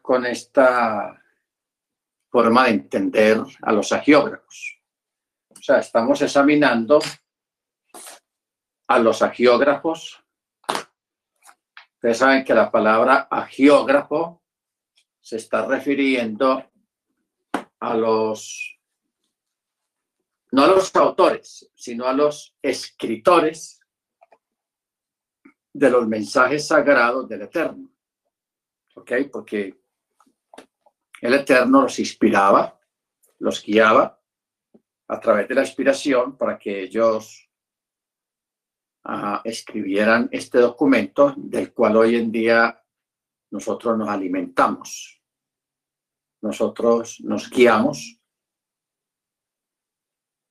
con esta forma de entender a los agiógrafos. O sea, estamos examinando a los agiógrafos. Ustedes saben que la palabra agiógrafo se está refiriendo a los, no a los autores, sino a los escritores de los mensajes sagrados del Eterno. ¿Ok? Porque el Eterno los inspiraba, los guiaba a través de la inspiración para que ellos uh, escribieran este documento del cual hoy en día nosotros nos alimentamos, nosotros nos guiamos.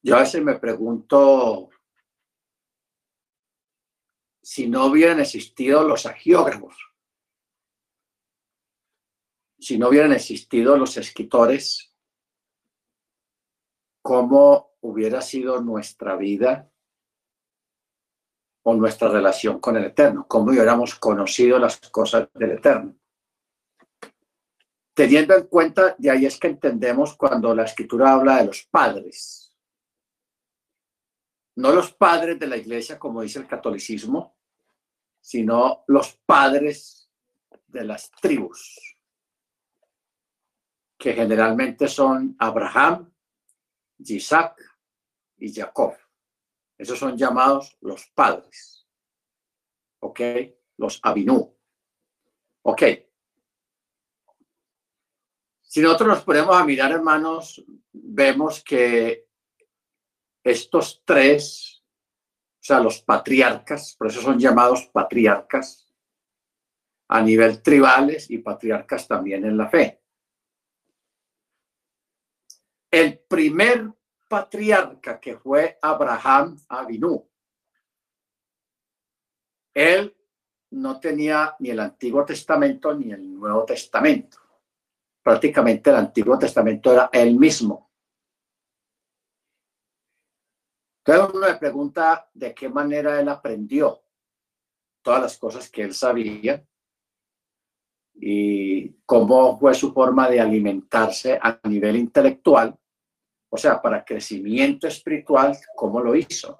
Yo a veces me pregunto si no hubieran existido los agiógrafos, si no hubieran existido los escritores, ¿cómo hubiera sido nuestra vida o nuestra relación con el Eterno? ¿Cómo hubiéramos conocido las cosas del Eterno? Teniendo en cuenta, de ahí es que entendemos cuando la escritura habla de los padres. No los padres de la iglesia, como dice el catolicismo, sino los padres de las tribus, que generalmente son Abraham, Isaac y Jacob. Esos son llamados los padres. ¿Ok? Los Abinú. ¿Ok? Si nosotros nos ponemos a mirar, hermanos, vemos que estos tres o sea, los patriarcas, por eso son llamados patriarcas a nivel tribales y patriarcas también en la fe. El primer patriarca que fue Abraham Avinu, él no tenía ni el Antiguo Testamento ni el Nuevo Testamento. Prácticamente el Antiguo Testamento era él mismo. Entonces uno le pregunta de qué manera él aprendió todas las cosas que él sabía y cómo fue su forma de alimentarse a nivel intelectual, o sea, para crecimiento espiritual, cómo lo hizo.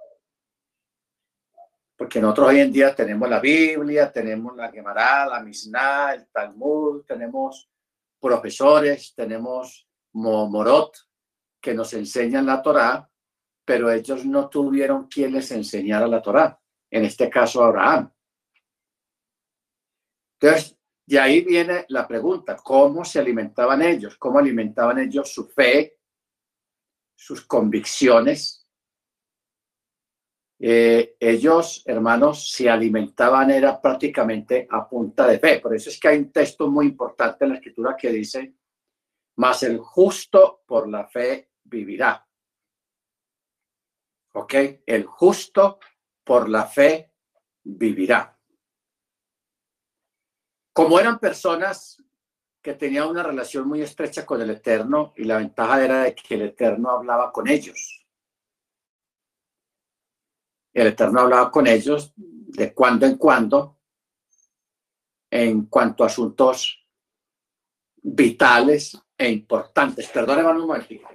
Porque nosotros hoy en día tenemos la Biblia, tenemos la Gemara, la Mishnah, el Talmud, tenemos profesores, tenemos Morot que nos enseñan la Torá, pero ellos no tuvieron quien les enseñara la Torá, en este caso Abraham. Entonces, de ahí viene la pregunta, ¿cómo se alimentaban ellos? ¿Cómo alimentaban ellos su fe, sus convicciones? Eh, ellos, hermanos, se alimentaban era prácticamente a punta de fe. Por eso es que hay un texto muy importante en la escritura que dice, mas el justo por la fe vivirá. ¿Ok? El justo por la fe vivirá. Como eran personas que tenían una relación muy estrecha con el Eterno y la ventaja era de que el Eterno hablaba con ellos. El Eterno hablaba con ellos de cuando en cuando en cuanto a asuntos vitales e importantes. Perdóneme un momentito.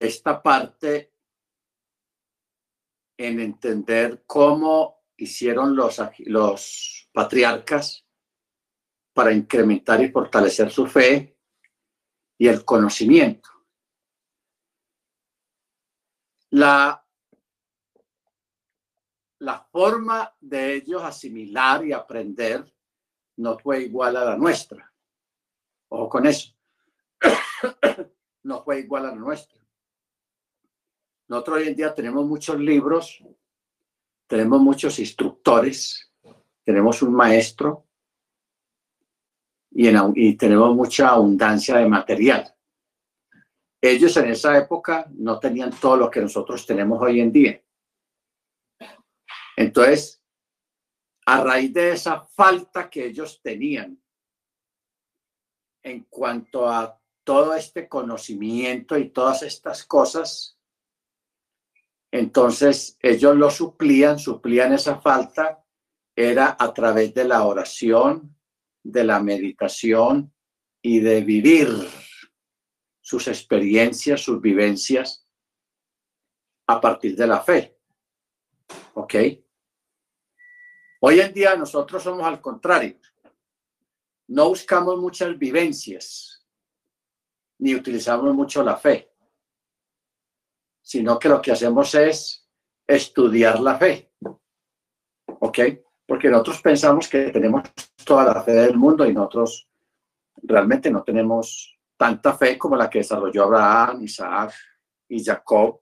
Esta parte en entender cómo hicieron los, los patriarcas para incrementar y fortalecer su fe y el conocimiento. La, la forma de ellos asimilar y aprender no fue igual a la nuestra. Ojo con eso. no fue igual a la nuestra. Nosotros hoy en día tenemos muchos libros, tenemos muchos instructores, tenemos un maestro y, tenemos mucha abundancia de material. Ellos en esa época no tenían todo lo que nosotros tenemos hoy en día. Entonces, a raíz de esa falta que ellos tenían en cuanto a todo este conocimiento y todas estas cosas, entonces ellos lo suplían, suplían esa falta, era a través de la oración, de la meditación y de vivir sus experiencias, sus vivencias a partir de la fe. ¿Ok? Hoy en día nosotros somos al contrario. No buscamos muchas vivencias, ni utilizamos mucho la fe, sino que lo que hacemos es estudiar la fe. ¿Ok? Porque nosotros pensamos que tenemos toda la fe del mundo y nosotros realmente no tenemos tanta fe como la que desarrolló Abraham, Isaac y Jacob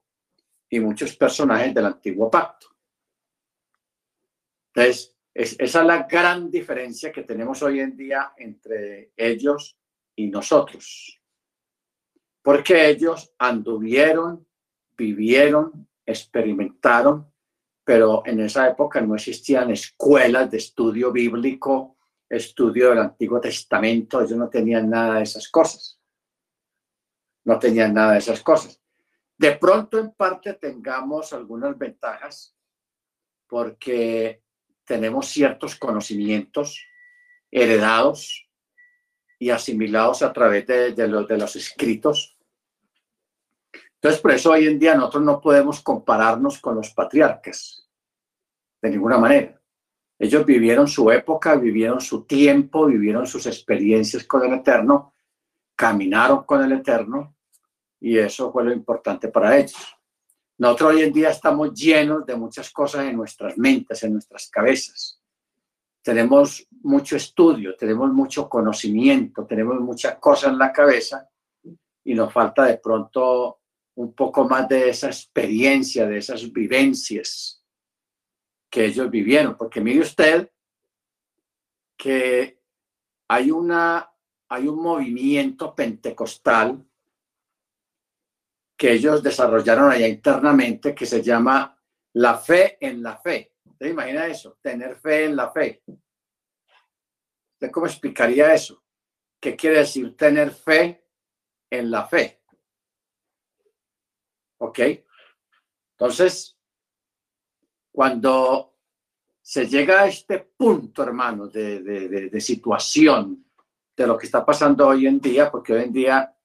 y muchos personajes del antiguo pacto. Entonces, esa es la gran diferencia que tenemos hoy en día entre ellos y nosotros. Porque ellos anduvieron, vivieron, experimentaron, pero en esa época no existían escuelas de estudio bíblico, estudio del Antiguo Testamento, ellos no tenían nada de esas cosas no tenían nada de esas cosas. De pronto, en parte, tengamos algunas ventajas porque tenemos ciertos conocimientos heredados y asimilados a través de, de los escritos. Entonces, por eso hoy en día nosotros no podemos compararnos con los patriarcas, de ninguna manera. Ellos vivieron su época, vivieron su tiempo, vivieron sus experiencias con el Eterno, caminaron con el Eterno y eso fue lo importante para ellos. Nosotros hoy en día estamos llenos de muchas cosas en nuestras mentes, en nuestras cabezas. Tenemos mucho estudio, tenemos mucho conocimiento, tenemos muchas cosas en la cabeza y nos falta de pronto un poco más de esa experiencia, de esas vivencias que ellos vivieron. Porque mire usted que hay, una, hay un movimiento pentecostal que ellos desarrollaron allá internamente que se llama la fe en la fe. ¿Te imagina eso? Tener fe en la fe. ¿Usted cómo explicaría eso? ¿Qué quiere decir tener fe en la fe? ¿Ok? Entonces, cuando se llega a este punto, hermano, de, de, situación de lo que está pasando hoy en día, porque hoy en día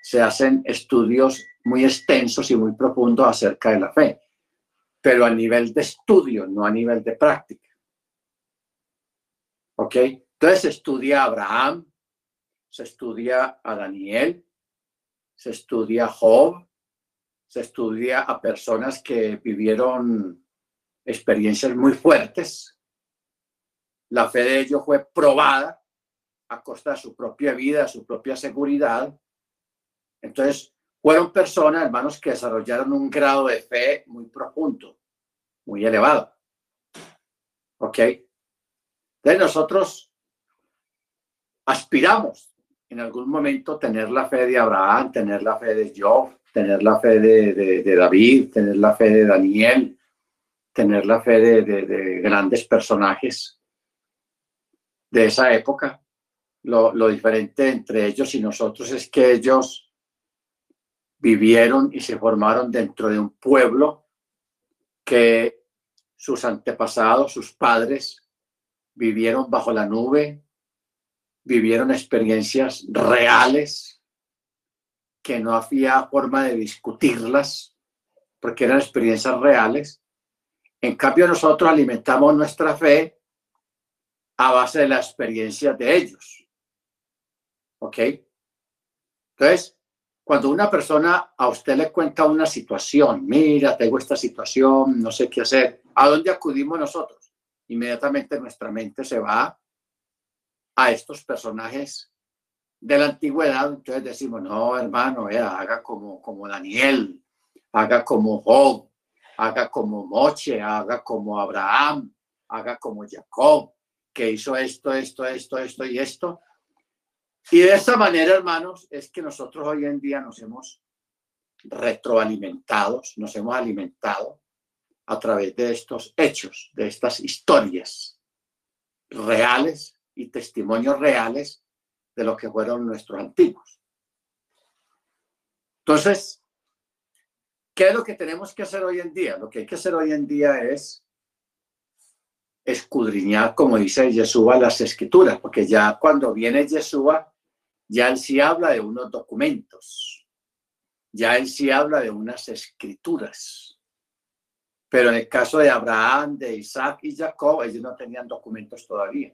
se hacen estudios muy extensos y muy profundos acerca de la fe, pero a nivel de estudio, no a nivel de práctica. ¿Ok? Entonces se estudia a Abraham, se estudia a Daniel, se estudia a Job, se estudia a personas que vivieron experiencias muy fuertes. La fe de ellos fue probada a costa de su propia vida, su propia seguridad. Entonces, fueron personas, hermanos, que desarrollaron un grado de fe muy profundo, muy elevado. ¿Ok? Entonces nosotros aspiramos en algún momento tener la fe de Abraham, tener la fe de Job, tener la fe de, David, tener la fe de Daniel, tener la fe de, grandes personajes de esa época. Lo, lo diferente entre ellos y nosotros es que ellos vivieron y se formaron dentro de un pueblo que sus antepasados, sus padres, vivieron bajo la nube, vivieron experiencias reales que no había forma de discutirlas, porque eran experiencias reales. En cambio, nosotros alimentamos nuestra fe a base de la experiencia de ellos. ¿Ok? Entonces, cuando una persona a usted le cuenta una situación, mira, tengo esta situación, no sé qué hacer, ¿a dónde acudimos nosotros? Inmediatamente nuestra mente se va a estos personajes de la antigüedad. Entonces decimos, no, hermano, haga como, como Daniel, haga como Job, haga como Moche, haga como Abraham, haga como Jacob, que hizo esto, esto, esto, esto y esto. Y de esta manera, hermanos, es que nosotros hoy en día nos hemos retroalimentados, nos hemos alimentado a través de estos hechos, de estas historias reales y testimonios reales de lo que fueron nuestros antiguos. Entonces, ¿qué es lo que tenemos que hacer hoy en día? Lo que hay que hacer hoy en día es escudriñar, como dice Yeshua, las escrituras, porque ya cuando viene Yeshua, ya él sí habla de unos documentos, ya él sí habla de unas escrituras. Pero en el caso de Abraham, de Isaac y Jacob, ellos no tenían documentos todavía.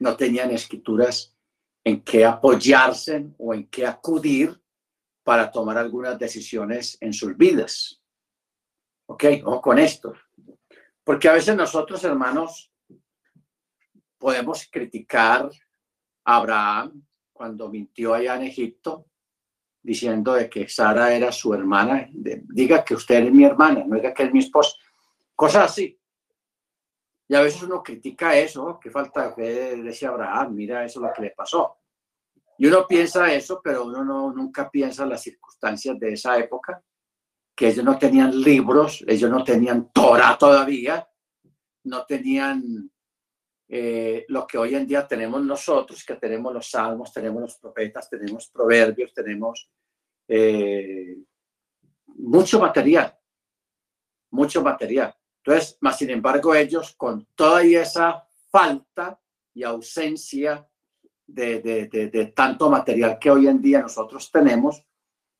No tenían escrituras en qué apoyarse o en qué acudir para tomar algunas decisiones en sus vidas. ¿Ok? o con esto. Porque a veces nosotros, hermanos, podemos criticar Abraham cuando mintió allá en Egipto, diciendo de que Sara era su hermana. diga que usted es mi hermana, no diga que es mi esposa. Cosas así. Y a veces uno critica eso, que falta de fe de ese Abraham, mira eso lo que le pasó. Y uno piensa eso, pero uno no, nunca piensa las circunstancias de esa época, que ellos no tenían libros, ellos no tenían Torah todavía, no tenían eh, lo que hoy en día tenemos nosotros, que tenemos los salmos, tenemos los profetas, tenemos proverbios, tenemos eh, mucho material, mucho material. Entonces, más sin embargo, ellos con toda esa falta y ausencia de, de, tanto material que hoy en día nosotros tenemos,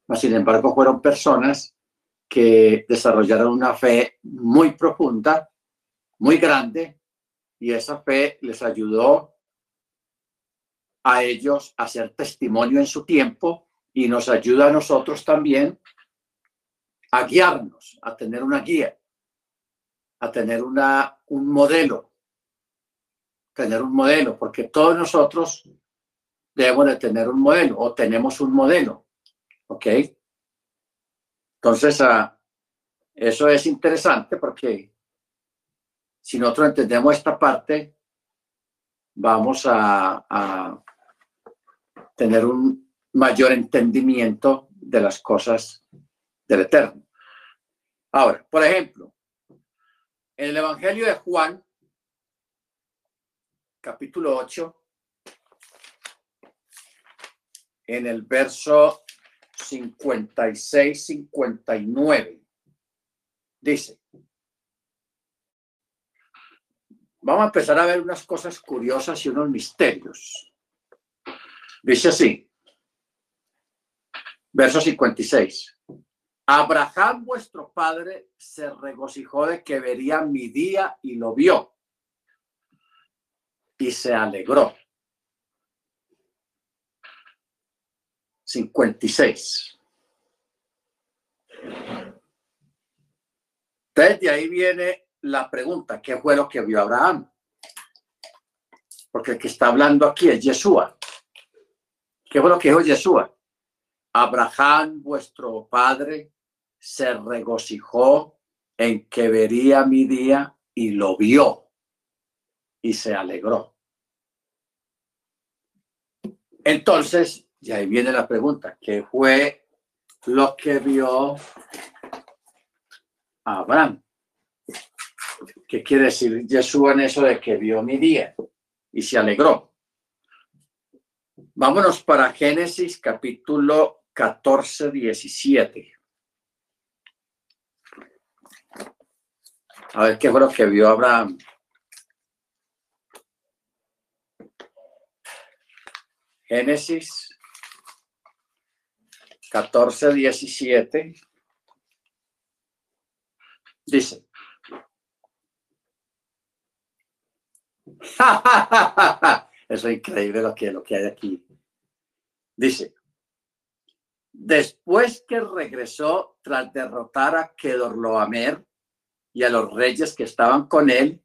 más sin embargo, fueron personas que desarrollaron una fe muy profunda, muy grande, y esa fe les ayudó a ellos a hacer testimonio en su tiempo y nos ayuda a nosotros también a guiarnos, a tener una guía, a tener una, un modelo, tener un modelo, porque todos nosotros debemos de tener un modelo o tenemos un modelo, ¿ok? Entonces, uh, eso es interesante porque si nosotros entendemos esta parte, vamos a, tener un mayor entendimiento de las cosas del Eterno. Ahora, por ejemplo, en el Evangelio de Juan, capítulo 8, en el verso 56-59, dice, vamos a empezar a ver unas cosas curiosas y unos misterios. Dice así, verso 56. Abraham, vuestro padre, se regocijó de que vería mi día y lo vio. Y se alegró. 56. Entonces, de ahí viene la pregunta, ¿qué fue lo que vio Abraham? Porque el que está hablando aquí es Yeshua. ¿Qué fue lo que dijo Yeshua? Abraham, vuestro padre, se regocijó en que vería mi día y lo vio y se alegró. Entonces, y ahí viene la pregunta, ¿qué fue lo que vio Abraham? ¿Qué quiere decir Jesús en eso de que vio mi día y se alegró? Vámonos para Génesis capítulo 14, 17. A ver qué fue lo que vio Abraham. Génesis 14, 17, dice, Eso es increíble lo que, lo que hay aquí. Dice, después que regresó tras derrotar a Kedorloamer y a los reyes que estaban con él,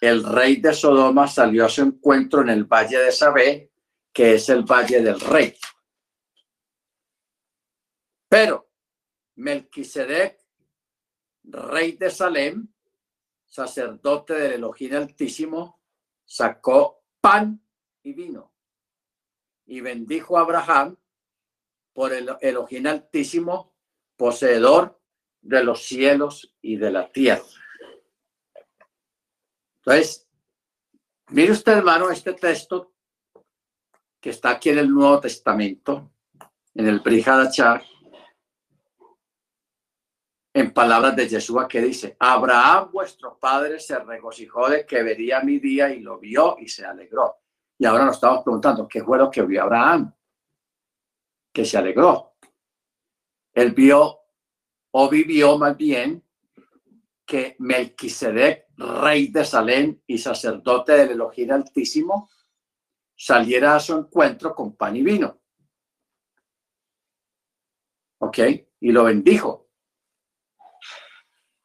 el rey de Sodoma salió a su encuentro en el valle de Sabé, que es el valle del rey. Pero Melquisedec, rey de Salem, sacerdote del Elohim Altísimo, sacó pan y vino y bendijo a Abraham por el Elohim Altísimo, poseedor de los cielos y de la tierra. Entonces, mire usted, hermano, este texto que está aquí en el Nuevo Testamento, en el Brihadachar, en palabras de Yeshua que dice, Abraham vuestro padre se regocijó de que vería mi día y lo vio y se alegró. Y ahora nos estamos preguntando, ¿qué fue lo que vio Abraham? Que se alegró. Él vio o vivió más bien que Melquisedec, rey de Salem y sacerdote del Elohim Altísimo, saliera a su encuentro con pan y vino. ¿Ok? Y lo bendijo.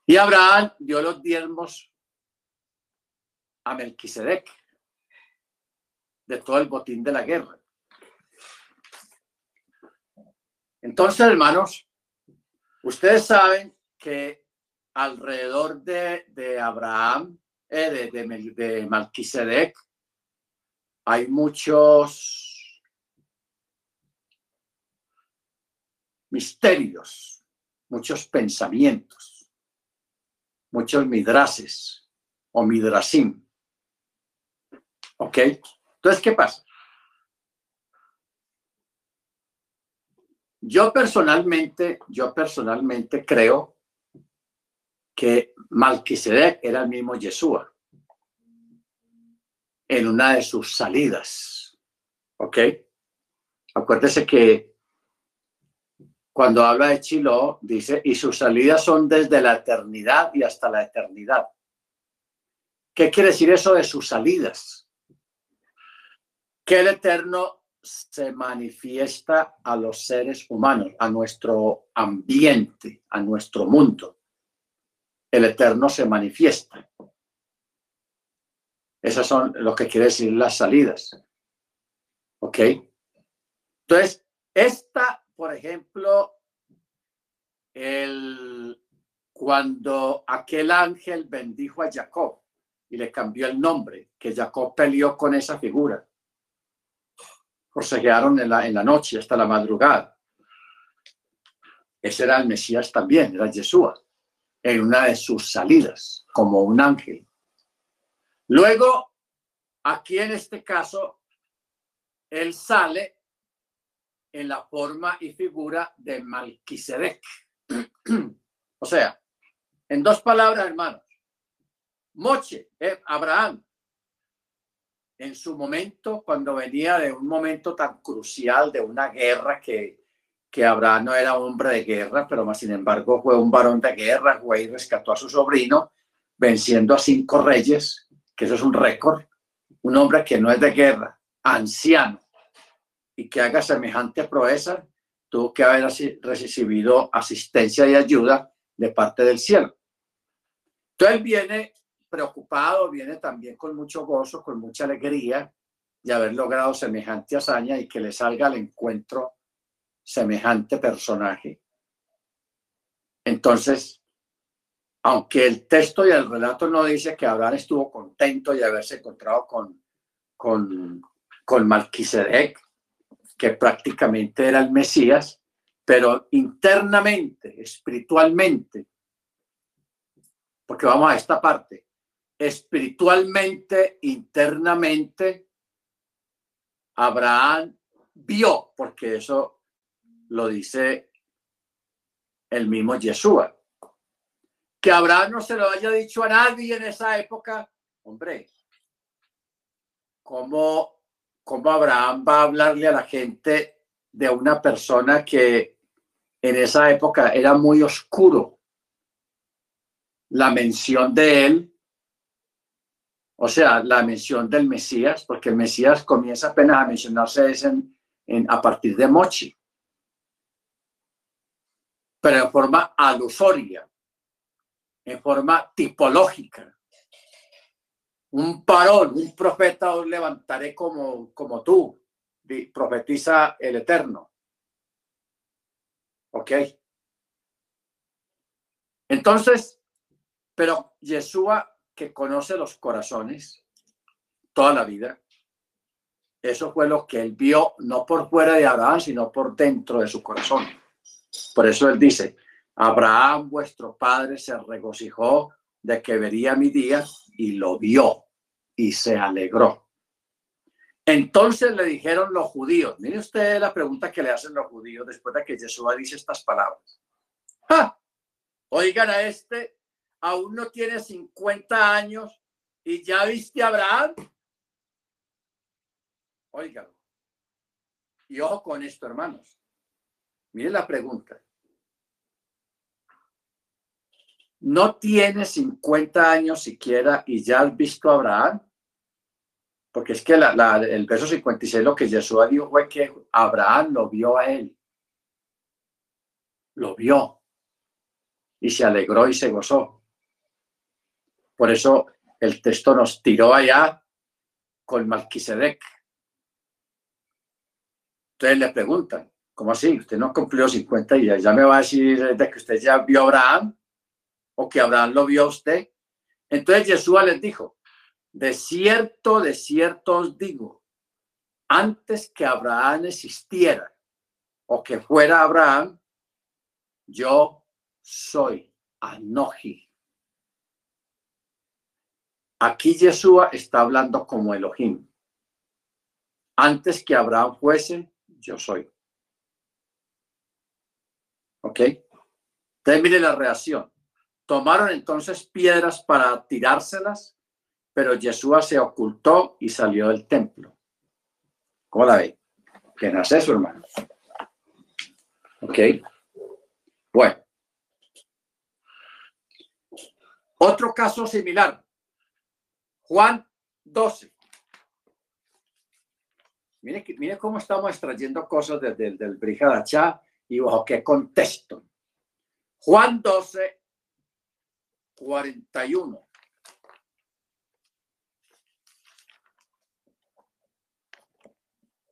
Y Abraham dio los diezmos a Melquisedec de todo el botín de la guerra. Entonces, hermanos, ustedes saben que alrededor de, Abraham, eh, de, de Melquisedec, hay muchos misterios, muchos pensamientos muchos midrases o midrasim. ¿Ok? Entonces, ¿qué pasa? Yo personalmente, yo personalmente creo que Malquisedec era el mismo Yeshua en una de sus salidas. ¿Ok? Acuérdese que cuando habla de Chilo, dice, y sus salidas son desde la eternidad y hasta la eternidad. ¿Qué quiere decir eso de sus salidas? Que el Eterno se manifiesta a los seres humanos, a nuestro ambiente, a nuestro mundo. El Eterno se manifiesta. Esas son lo que quiere decir las salidas. ¿Ok? Entonces, esta por ejemplo, el, cuando aquel ángel bendijo a Jacob y le cambió el nombre, que Jacob peleó con esa figura. Forcejearon en la, en la noche hasta la madrugada. Ese era el Mesías también, era Yeshua, en una de sus salidas, como un ángel. Luego, aquí en este caso, él sale en la forma y figura de Malquisedec. o sea, en dos palabras, hermanos, Moche, eh, Abraham, en su momento, cuando venía de un momento tan crucial de una guerra que, que Abraham no era hombre de guerra, pero más sin embargo fue un varón de guerra, fue y rescató a su sobrino, venciendo a cinco reyes, que eso es un récord, un hombre que no es de guerra, anciano, y que haga semejante proeza, tuvo que haber recibido asistencia y ayuda de parte del cielo. Entonces viene preocupado, viene también con mucho gozo, con mucha alegría de haber logrado semejante hazaña y que le salga al encuentro semejante personaje. Entonces, aunque el texto y el relato no dice que Abraham estuvo contento de haberse encontrado con, con, con Malquisedec, que prácticamente era el Mesías, pero internamente, espiritualmente, porque vamos a esta parte, espiritualmente, internamente, Abraham vio, porque eso lo dice el mismo Yeshua. Que Abraham no se lo haya dicho a nadie en esa época, hombre, ¿cómo ¿cómo Abraham va a hablarle a la gente de una persona que en esa época era muy oscuro la mención de él, o sea, la mención del Mesías, porque el Mesías comienza apenas a mencionarse en, a partir de Mochi, pero en forma alusoria, en forma tipológica. Un parón, un profeta os levantaré como, como tú, profetiza el Eterno. ¿Ok? Entonces, pero Yeshua, que conoce los corazones toda la vida, eso fue lo que él vio, no por fuera de Abraham, sino por dentro de su corazón. Por eso él dice, Abraham, vuestro padre, se regocijó de que vería mi día y lo vio y se alegró. Entonces le dijeron los judíos, mire usted la pregunta que le hacen los judíos después de que Yeshua dice estas palabras. ¡Ah! Oigan a este aún no tiene 50 años y ya viste a Abraham. Óigalo. Y ojo con esto, hermanos. Miren la pregunta. ¿No tiene 50 años siquiera y ya has visto a Abraham? Porque es que el verso 56 lo que Jesús dijo fue que Abraham lo vio a él. Lo vio. Y se alegró y se gozó. Por eso el texto nos tiró allá con Malquisedec. Entonces le preguntan, ¿cómo así? Usted no cumplió 50 y ya me va a decir de que usted ya vio a Abraham o que Abraham lo vio a usted. Entonces Jesús les dijo, de cierto, de cierto os digo, antes que Abraham existiera o que fuera Abraham, yo soy Anoji Aquí Yeshua está hablando como Elohim. Antes que Abraham fuese, yo soy. ¿Ok? Entonces la reacción. Tomaron entonces piedras para tirárselas, pero Yeshua se ocultó y salió del templo. ¿Cómo la ve? ¿Qué nace eso, hermano? ¿Ok? Bueno. Otro caso similar. Juan 12. Mire, mire cómo estamos extrayendo cosas desde el del Brihadachá y bajo qué contexto. Juan 12, 41.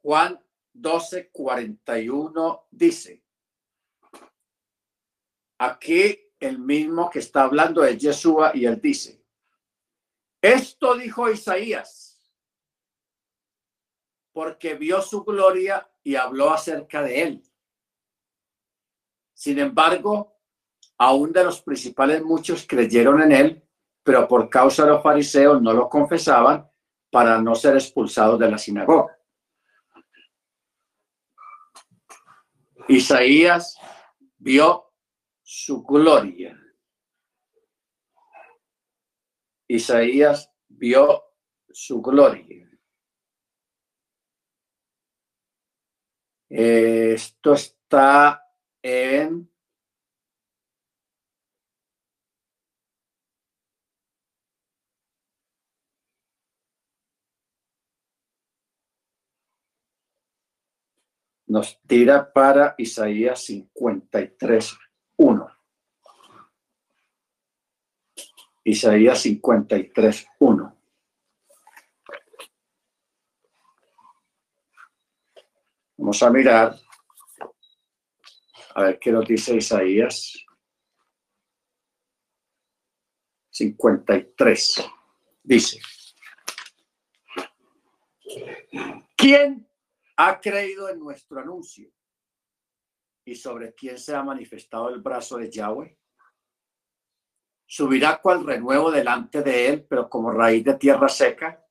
Juan 12, 41 dice, aquí el mismo que está hablando es Yeshua y él dice, esto dijo Isaías, porque vio su gloria y habló acerca de él. Sin embargo, aún de los principales muchos creyeron en él, pero por causa de los fariseos no lo confesaban para no ser expulsados de la sinagoga. Isaías vio su gloria Isaías vio su gloria. Esto está en nos tira para Isaías 53, 1. Isaías 53, 1. Vamos a mirar a ver qué nos dice Isaías 53. Dice, ¿quién ha creído en nuestro anuncio? ¿Y sobre quién se ha manifestado el brazo de Yahweh? Subirá cual renuevo delante de él, pero como raíz de tierra seca.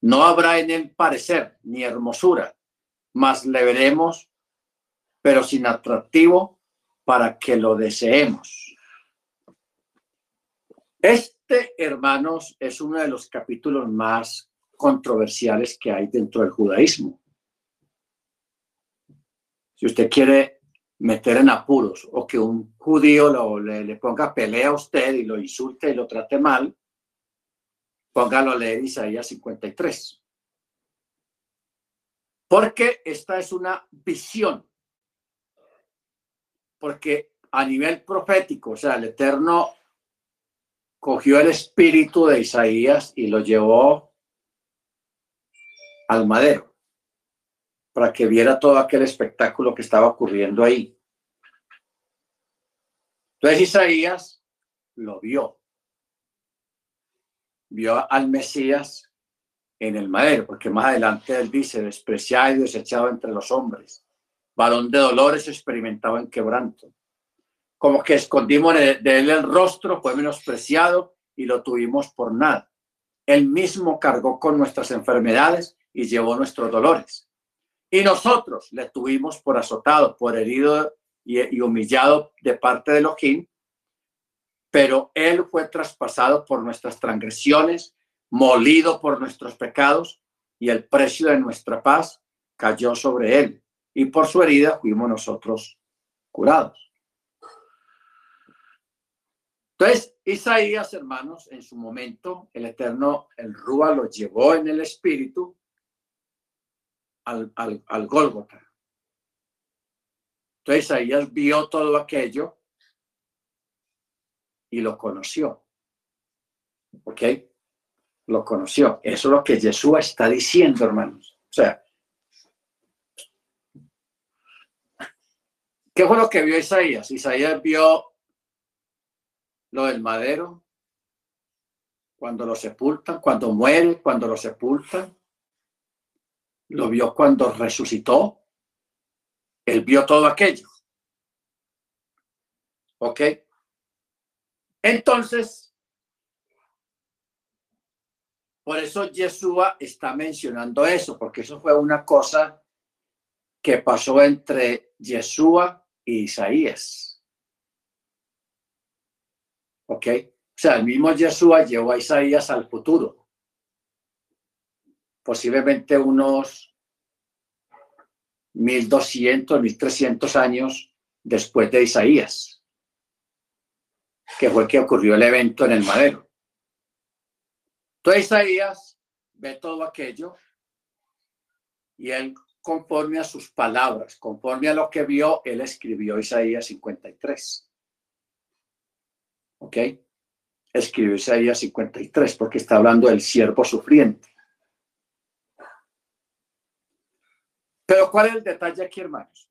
No habrá en él parecer ni hermosura, mas le veremos, pero sin atractivo, para que lo deseemos. Este, hermanos, es uno de los capítulos más controversiales que hay dentro del judaísmo. Si usted quiere meter en apuros o que un judío lo, le, ponga pelea a usted y lo insulte y lo trate mal, póngalo a leer Isaías 53. Porque esta es una visión. Porque a nivel profético, o sea, el Eterno cogió el espíritu de Isaías y lo llevó al madero para que viera todo aquel espectáculo que estaba ocurriendo ahí. Entonces Isaías lo vio. Vio al Mesías en el madero, porque más adelante él dice, despreciado y desechado entre los hombres, varón de dolores experimentado en quebranto. Como que escondimos de él el rostro, fue menospreciado y lo tuvimos por nada. Él mismo cargó con nuestras enfermedades y llevó nuestros dolores. Y nosotros le tuvimos por azotado, por herido y, humillado de parte de Elohim, pero él fue traspasado por nuestras transgresiones, molido por nuestros pecados, y el precio de nuestra paz cayó sobre él, y por su herida fuimos nosotros curados. Entonces, Isaías, hermanos, en su momento, el Eterno, el Rúa lo llevó en el espíritu al, al, Gólgota. Entonces, Isaías vio todo aquello y lo conoció. ¿Ok? Lo conoció. Eso es lo que Jesús está diciendo, hermanos. O sea, ¿qué fue lo que vio Isaías? Isaías vio lo del madero, cuando lo sepultan, cuando muere, cuando lo sepultan. Lo vio cuando resucitó. Él vio todo aquello. ¿Ok? Entonces, por eso Yeshua está mencionando eso, porque eso fue una cosa que pasó entre Yeshua y Isaías. ¿Ok? O sea, el mismo Yeshua llevó a Isaías al futuro. Posiblemente unos 1200, 1300 años después de Isaías, que fue el que ocurrió el evento en el madero. Entonces Isaías ve todo aquello y él, conforme a sus palabras, conforme a lo que vio, él escribió Isaías 53. ¿Ok? Escribió Isaías 53 porque está hablando del siervo sufriente. Pero ¿cuál es el detalle aquí, hermanos?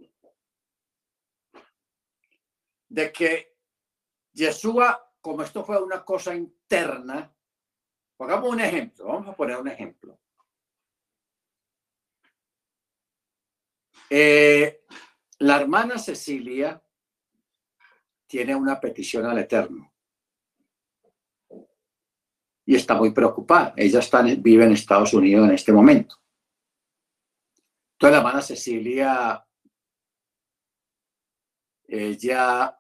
De que Yeshua, como esto fue una cosa interna, pongamos un ejemplo, vamos a poner un ejemplo. Eh, la hermana Cecilia tiene una petición al Eterno y está muy preocupada. Ella está, vive en Estados Unidos en este momento. Entonces la hermana Cecilia, ella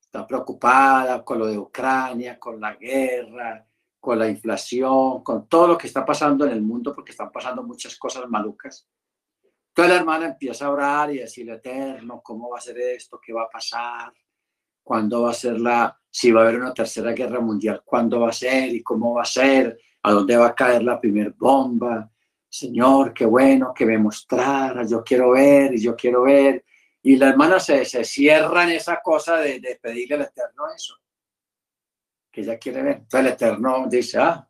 está preocupada con lo de Ucrania, con la guerra, con la inflación, con todo lo que está pasando en el mundo, porque están pasando muchas cosas malucas. Entonces la hermana empieza a orar y decirle, Eterno, ¿cómo va a ser esto? ¿Qué va a pasar? ¿Cuándo va a ser la, si va a haber una tercera guerra mundial, cuándo va a ser y cómo va a ser? ¿A dónde va a caer la primera bomba? Señor, qué bueno que me mostrara, yo quiero ver y yo quiero ver. Y la hermana se, se cierra en esa cosa de, de pedirle al Eterno eso, que ella quiere ver. Entonces el Eterno dice, ah,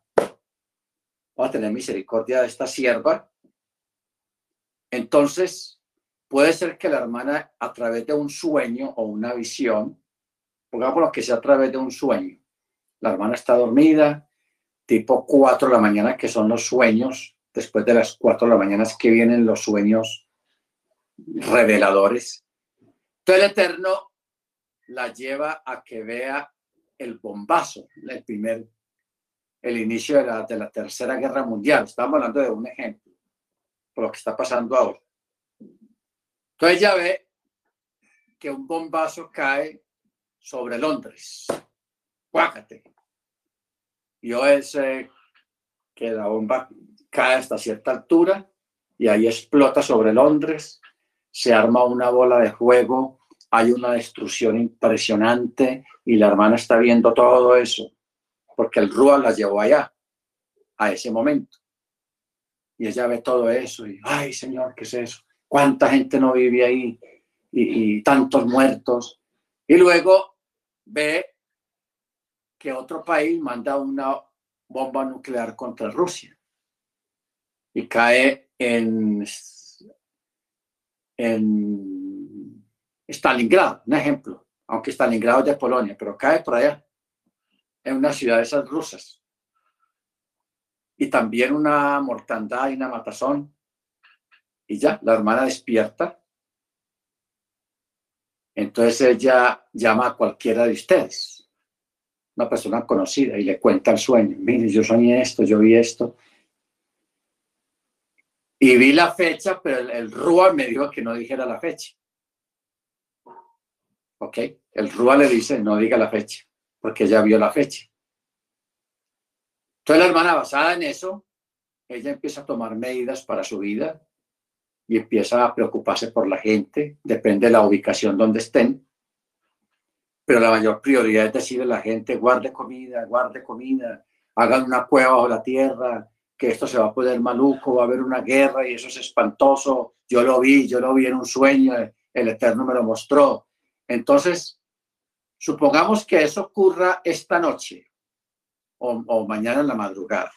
voy a tener misericordia de esta sierva. Entonces, puede ser que la hermana a través de un sueño o una visión, pongamos lo que sea a través de un sueño, la hermana está dormida, tipo 4 de la mañana, que son los sueños después de las cuatro de la mañana es que vienen los sueños reveladores. Entonces el Eterno la lleva a que vea el bombazo, el primer, el inicio de la, Tercera Guerra Mundial. Estamos hablando de un ejemplo, por lo que está pasando ahora. Entonces ya ve que un bombazo cae sobre Londres. Cuácate. Y ese que la bomba cae hasta cierta altura y ahí explota sobre Londres. se arma una bola de fuego, hay una destrucción impresionante y la hermana está viendo todo eso, porque el Rúa la llevó allá, a ese momento. Y ella ve todo eso y, ay Señor, ¿qué es eso? ¿Cuánta gente no vive ahí? Y, y tantos muertos. Y luego ve que otro país manda una bomba nuclear contra Rusia y cae en, en Stalingrado, un ejemplo, aunque Stalingrado es de Polonia, pero cae por allá, en una ciudad de esas rusas. Y también una mortandad y una matazón. Y ya, la hermana despierta. Entonces ella llama a cualquiera de ustedes una persona conocida y le cuenta el sueño. Mire, yo soñé esto, yo vi esto. Y vi la fecha, pero el, el RUA me dijo que no dijera la fecha. ¿Ok? El RUA le dice, no diga la fecha, porque ella vio la fecha. Entonces la hermana, basada en eso, ella empieza a tomar medidas para su vida y empieza a preocuparse por la gente, depende de la ubicación donde estén pero la mayor prioridad es decirle a la gente, guarde comida, guarde comida, hagan una cueva bajo la tierra, que esto se va a poner maluco, va a haber una guerra y eso es espantoso. Yo lo vi, yo lo vi en un sueño, el Eterno me lo mostró. Entonces, supongamos que eso ocurra esta noche o, mañana en la madrugada.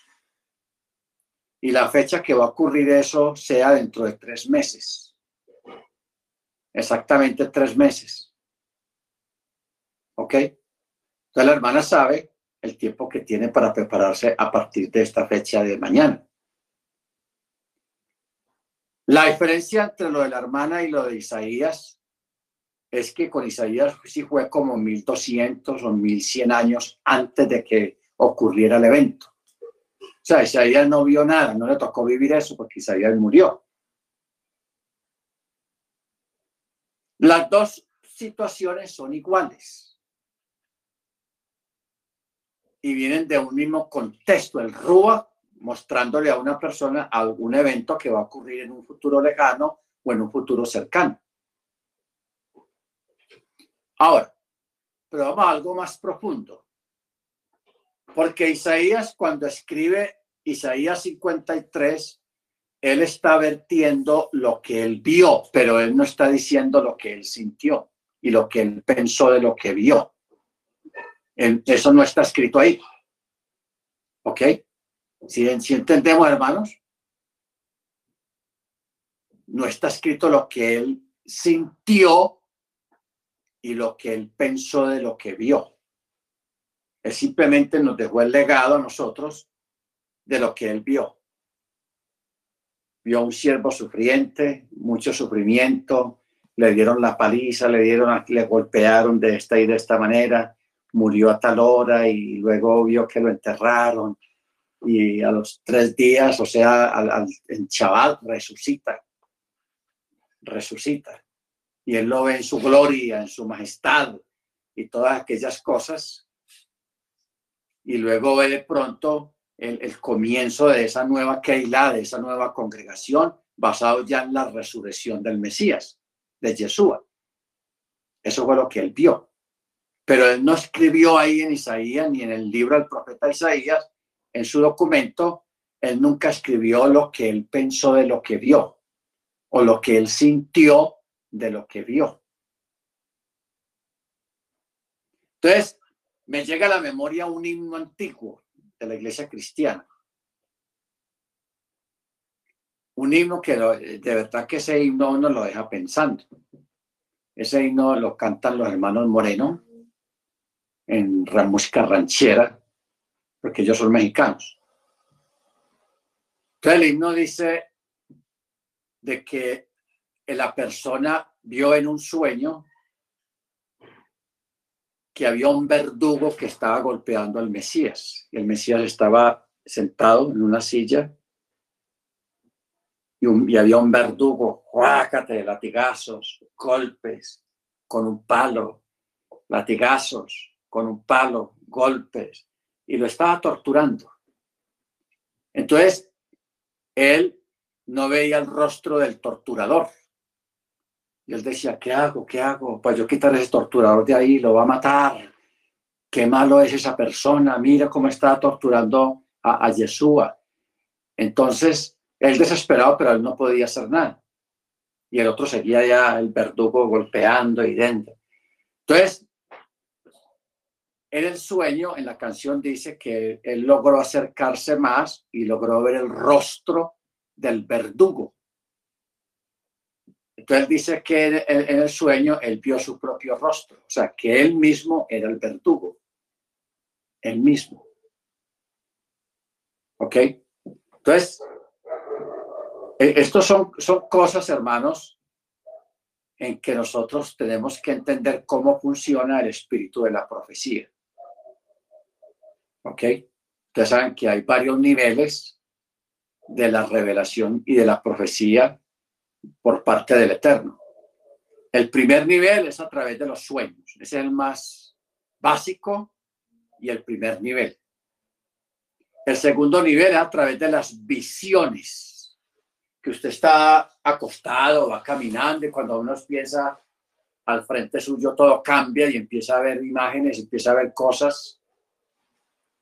Y la fecha que va a ocurrir eso sea dentro de tres meses. Exactamente tres meses. ¿Ok? Entonces la hermana sabe el tiempo que tiene para prepararse a partir de esta fecha de mañana. La diferencia entre lo de la hermana y lo de Isaías es que con Isaías sí fue como 1200 o 1100 años antes de que ocurriera el evento. O sea, Isaías no vio nada, no le tocó vivir eso porque Isaías murió. Las dos situaciones son iguales y vienen de un mismo contexto, el RUA, mostrándole a una persona algún evento que va a ocurrir en un futuro lejano o en un futuro cercano. Ahora, pero vamos a algo más profundo. Porque Isaías, cuando escribe Isaías 53, él está vertiendo lo que él vio, pero él no está diciendo lo que él sintió y lo que él pensó de lo que vio. Eso no está escrito ahí. ¿Ok? Si, entendemos, hermanos, no está escrito lo que él sintió y lo que él pensó de lo que vio. Él simplemente nos dejó el legado a nosotros de lo que él vio. Vio a un siervo sufriente, mucho sufrimiento, le dieron la paliza, le dieron, le golpearon de esta y de esta manera, murió a tal hora y luego vio que lo enterraron y a los tres días, o sea, al, en chaval, resucita, resucita. Y él lo ve en su gloria, en su majestad y todas aquellas cosas. Y luego ve de pronto el, comienzo de esa nueva Keilah, de esa nueva congregación, basado ya en la resurrección del Mesías, de Yeshua. Eso fue lo que él vio. Pero él no escribió ahí en Isaías ni en el libro del profeta Isaías, en su documento, él nunca escribió lo que él pensó de lo que vio o lo que él sintió de lo que vio. Entonces, me llega a la memoria un himno antiguo de la iglesia cristiana. Un himno que de verdad que ese himno nos lo deja pensando. Ese himno lo cantan los hermanos Moreno en la música ranchera, porque ellos son mexicanos. Entonces el himno dice de que la persona vio en un sueño que había un verdugo que estaba golpeando al Mesías. El Mesías estaba sentado en una silla y, había un verdugo, de latigazos, golpes, con un palo, latigazos, con un palo, golpes, y lo estaba torturando. Entonces, él no veía el rostro del torturador, Y él decía, ¿qué hago? ¿Qué hago? Pues yo quitar ese torturador de ahí, lo va a matar. Qué malo es esa persona. Mira cómo está torturando a, a Yeshua. Entonces, él desesperado, pero él no podía hacer nada. Y el otro seguía ya el verdugo golpeando y dentro. Entonces, en el sueño, en la canción dice que él logró acercarse más y logró ver el rostro del verdugo. Entonces dice que en, el sueño él vio su propio rostro, o sea, que él mismo era el verdugo, él mismo. ¿Ok? Entonces, e, estos son, son cosas, hermanos, en que nosotros tenemos que entender cómo funciona el espíritu de la profecía. ¿Ok? Ustedes saben que hay varios niveles de la revelación y de la profecía por parte del Eterno. El primer nivel es a través de los sueños. es el más básico y el primer nivel. El segundo nivel es a través de las visiones, que usted está acostado, va caminando y cuando uno piensa al frente suyo todo cambia y empieza a ver imágenes, empieza a ver cosas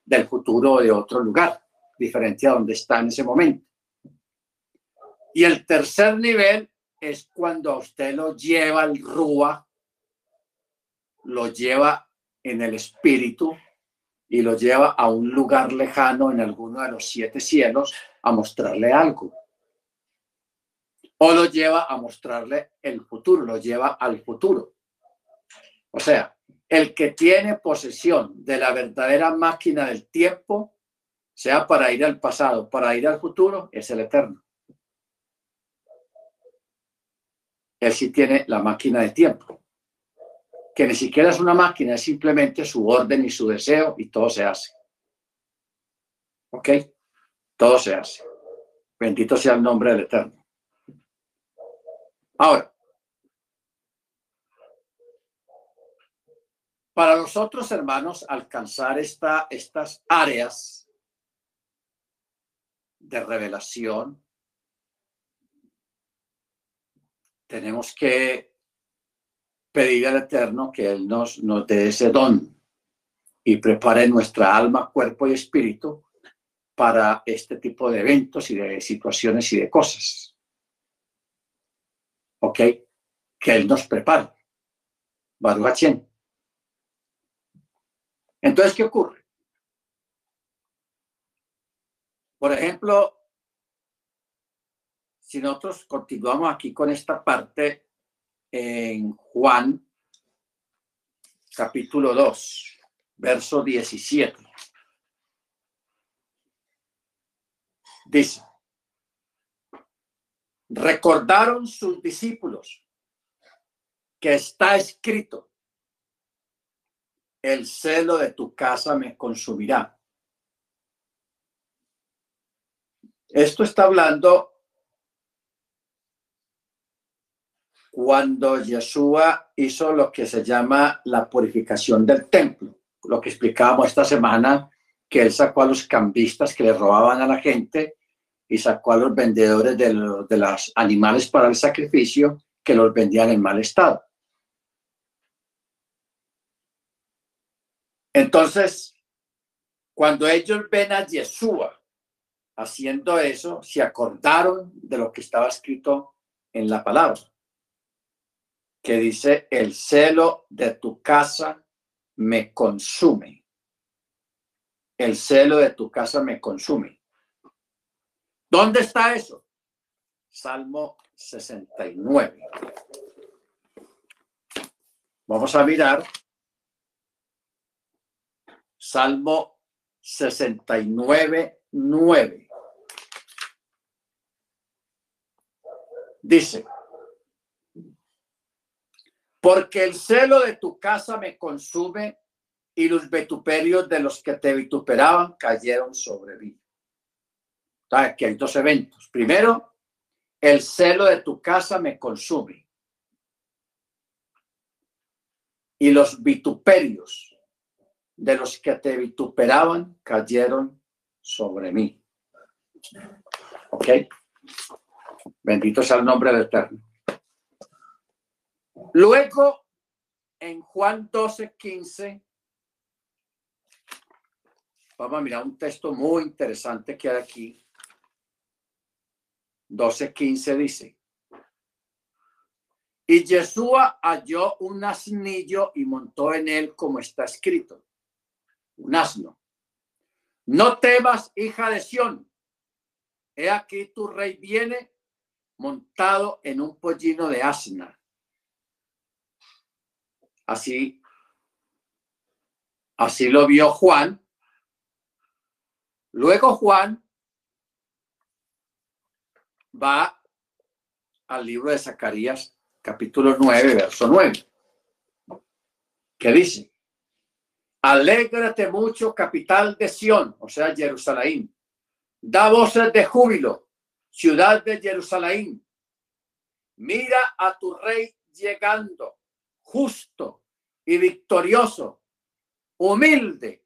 del futuro de otro lugar, diferente a donde está en ese momento. Y el tercer nivel es cuando usted lo lleva al Rúa, lo lleva en el espíritu y lo lleva a un lugar lejano en alguno de los siete cielos a mostrarle algo. O lo lleva a mostrarle el futuro, lo lleva al futuro. O sea, el que tiene posesión de la verdadera máquina del tiempo, sea para ir al pasado, para ir al futuro, es el eterno. él sí tiene la máquina de tiempo, que ni siquiera es una máquina, es simplemente su orden y su deseo y todo se hace. ¿Ok? Todo se hace. Bendito sea el nombre del Eterno. Ahora, para nosotros, hermanos, alcanzar esta, estas áreas de revelación, tenemos que pedir al Eterno que Él nos, nos dé ese don y prepare nuestra alma, cuerpo y espíritu para este tipo de eventos y de situaciones y de cosas. ¿Ok? Que Él nos prepare. Baruch Entonces, ¿qué ocurre? Por ejemplo, si nosotros continuamos aquí con esta parte en Juan capítulo 2, verso 17. Dice, recordaron sus discípulos que está escrito, el celo de tu casa me consumirá. Esto está hablando cuando Yeshua hizo lo que se llama la purificación del templo, lo que explicábamos esta semana, que él sacó a los cambistas que le robaban a la gente y sacó a los vendedores de, los, de los animales para el sacrificio que los vendían en mal estado. Entonces, cuando ellos ven a Yeshua haciendo eso, se acordaron de lo que estaba escrito en la palabra que dice, el celo de tu casa me consume. El celo de tu casa me consume. ¿Dónde está eso? Salmo 69. Vamos a mirar. Salmo 69, 9. Dice, porque el celo de tu casa me consume y los vituperios de los que te vituperaban cayeron sobre mí. Aquí hay dos eventos. Primero, el celo de tu casa me consume. Y los vituperios de los que te vituperaban cayeron sobre mí. ¿Ok? Bendito sea el nombre del Eterno. Luego, en Juan 12, 15, vamos a mirar un texto muy interesante que hay aquí. 12, 15 dice, y Yeshua halló un asnillo y montó en él como está escrito, un asno. No temas, hija de Sión. He aquí tu rey viene montado en un pollino de asna. Así, así lo vio Juan. Luego Juan va al libro de Zacarías capítulo 9, verso 9, que dice, alégrate mucho, capital de Sión, o sea, Jerusalén, da voces de júbilo, ciudad de Jerusalén, mira a tu rey llegando, justo y victorioso, humilde,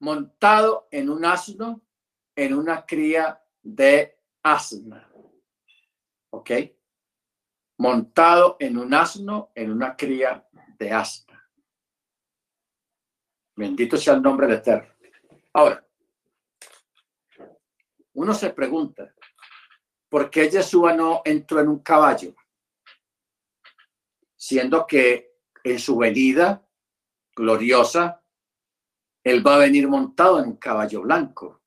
montado en un asno, en una cría de asna. ¿Ok? montado en un asno, en una cría de asna. Bendito sea el nombre de Eterno. Ahora, uno se pregunta, ¿por qué Yeshua no entró en un caballo? Siendo que en su venida gloriosa, él va a venir montado en un caballo blanco.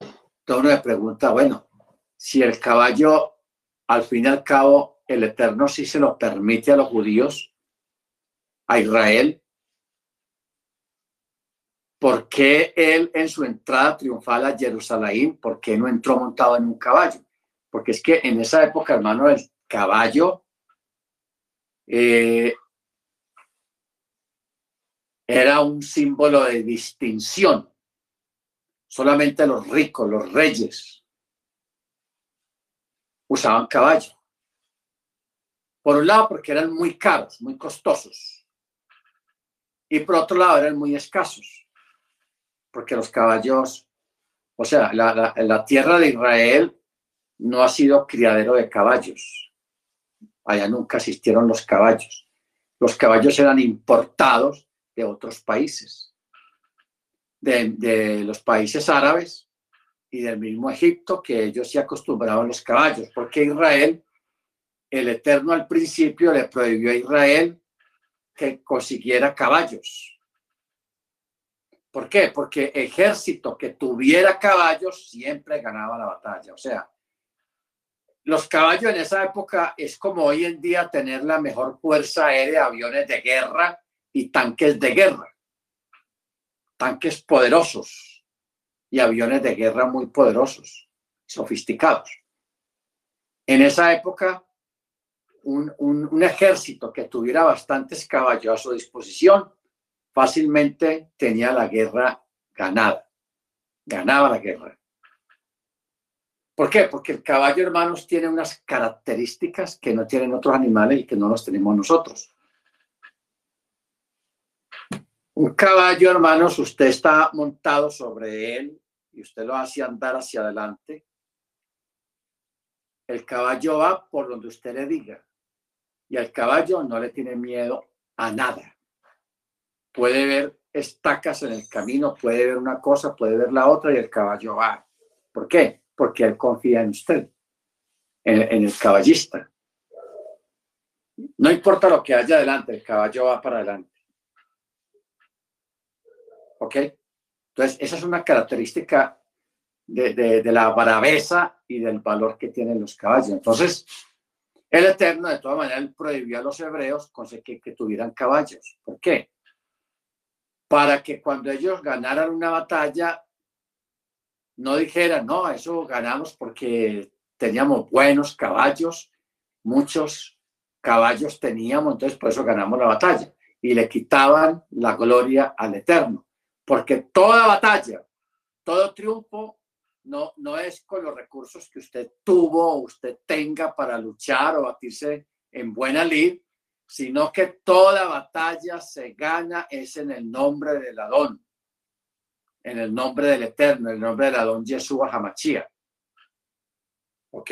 Entonces uno se pregunta, bueno, si el caballo al fin y al cabo, el Eterno sí se lo permite a los judíos, a Israel. ¿Por qué él en su entrada triunfal a Jerusalén, por qué no entró montado en un caballo? Porque es que en esa época, hermano, el caballo eh, era un símbolo de distinción. Solamente los ricos, los reyes, usaban caballo. Por un lado, porque eran muy caros, muy costosos. Y por otro lado, eran muy escasos. Porque los caballos, o sea, la, tierra de Israel no ha sido criadero de caballos. Allá nunca existieron los caballos. Los caballos eran importados de otros países, de, de los países árabes y del mismo Egipto, que ellos se acostumbraban a los caballos, porque Israel, el Eterno al principio le prohibió a Israel que consiguiera caballos. ¿Por qué? Porque ejército que tuviera caballos siempre ganaba la batalla. O sea, los caballos en esa época es como hoy en día tener la mejor fuerza aérea, aviones de guerra y tanques de guerra. Tanques poderosos y aviones de guerra muy poderosos, sofisticados. En esa época, un, ejército que tuviera bastantes caballos a su disposición fácilmente tenía la guerra ganada, ganaba la guerra. ¿Por qué? Porque el caballo, hermanos, tiene unas características que no tienen otros animales y que no los tenemos nosotros. Un caballo, hermanos, usted está montado sobre él y usted lo hace andar hacia adelante, el caballo va por donde usted le diga. Y el caballo no le tiene miedo a nada. Puede ver estacas en el camino, puede ver una cosa, puede ver la otra y el caballo va. ¿Por qué? Porque él confía en usted, en, el caballista. No importa lo que haya adelante, el caballo va para adelante. ¿Ok? Entonces, esa es una característica de, la braveza y del valor que tienen los caballos. Entonces, el Eterno, de todas maneras, prohibió a los hebreos que, que tuvieran caballos. ¿Por qué? Para que cuando ellos ganaran una batalla, no dijeran, no, eso ganamos porque teníamos buenos caballos, muchos caballos teníamos, entonces por eso ganamos la batalla. Y le quitaban la gloria al Eterno. Porque toda batalla, todo triunfo no, no es con los recursos que usted tuvo o usted tenga para luchar o batirse en buena lid, sino que toda batalla se gana es en el nombre del Adón, en el nombre del Eterno, en el nombre del Adón Yeshua Hamachia. ¿Ok?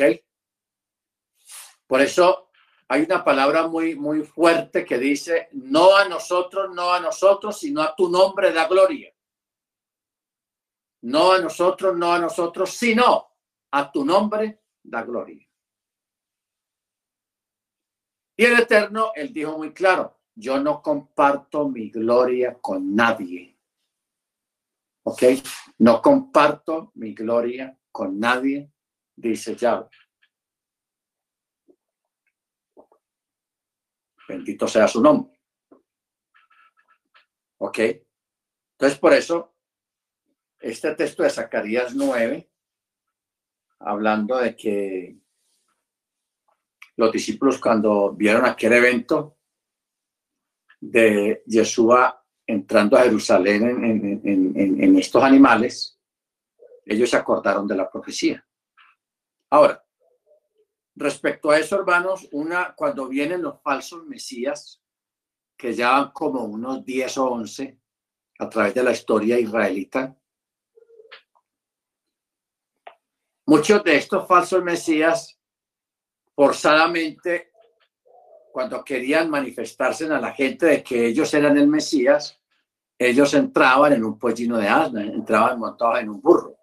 Por eso hay una palabra muy, muy fuerte que dice, no a nosotros, no a nosotros, sino a tu nombre da gloria. No a nosotros, no a nosotros, sino a tu nombre da gloria. Y el Eterno, él dijo muy claro, yo no comparto mi gloria con nadie. ¿Ok? No comparto mi gloria con nadie, dice Yahweh. Bendito sea su nombre. ¿Ok? Entonces, por eso, este texto de Zacarías 9, hablando de que los discípulos cuando vieron aquel evento de Yeshua entrando a Jerusalén en, estos animales, ellos se acordaron de la profecía. Ahora, respecto a eso, hermanos, una, cuando vienen los falsos mesías, que ya como unos 10 o 11 a través de la historia israelita, muchos de estos falsos mesías forzadamente, cuando querían manifestarse a la gente de que ellos eran el Mesías, ellos entraban en un pollino de asna, entraban montados en un burro,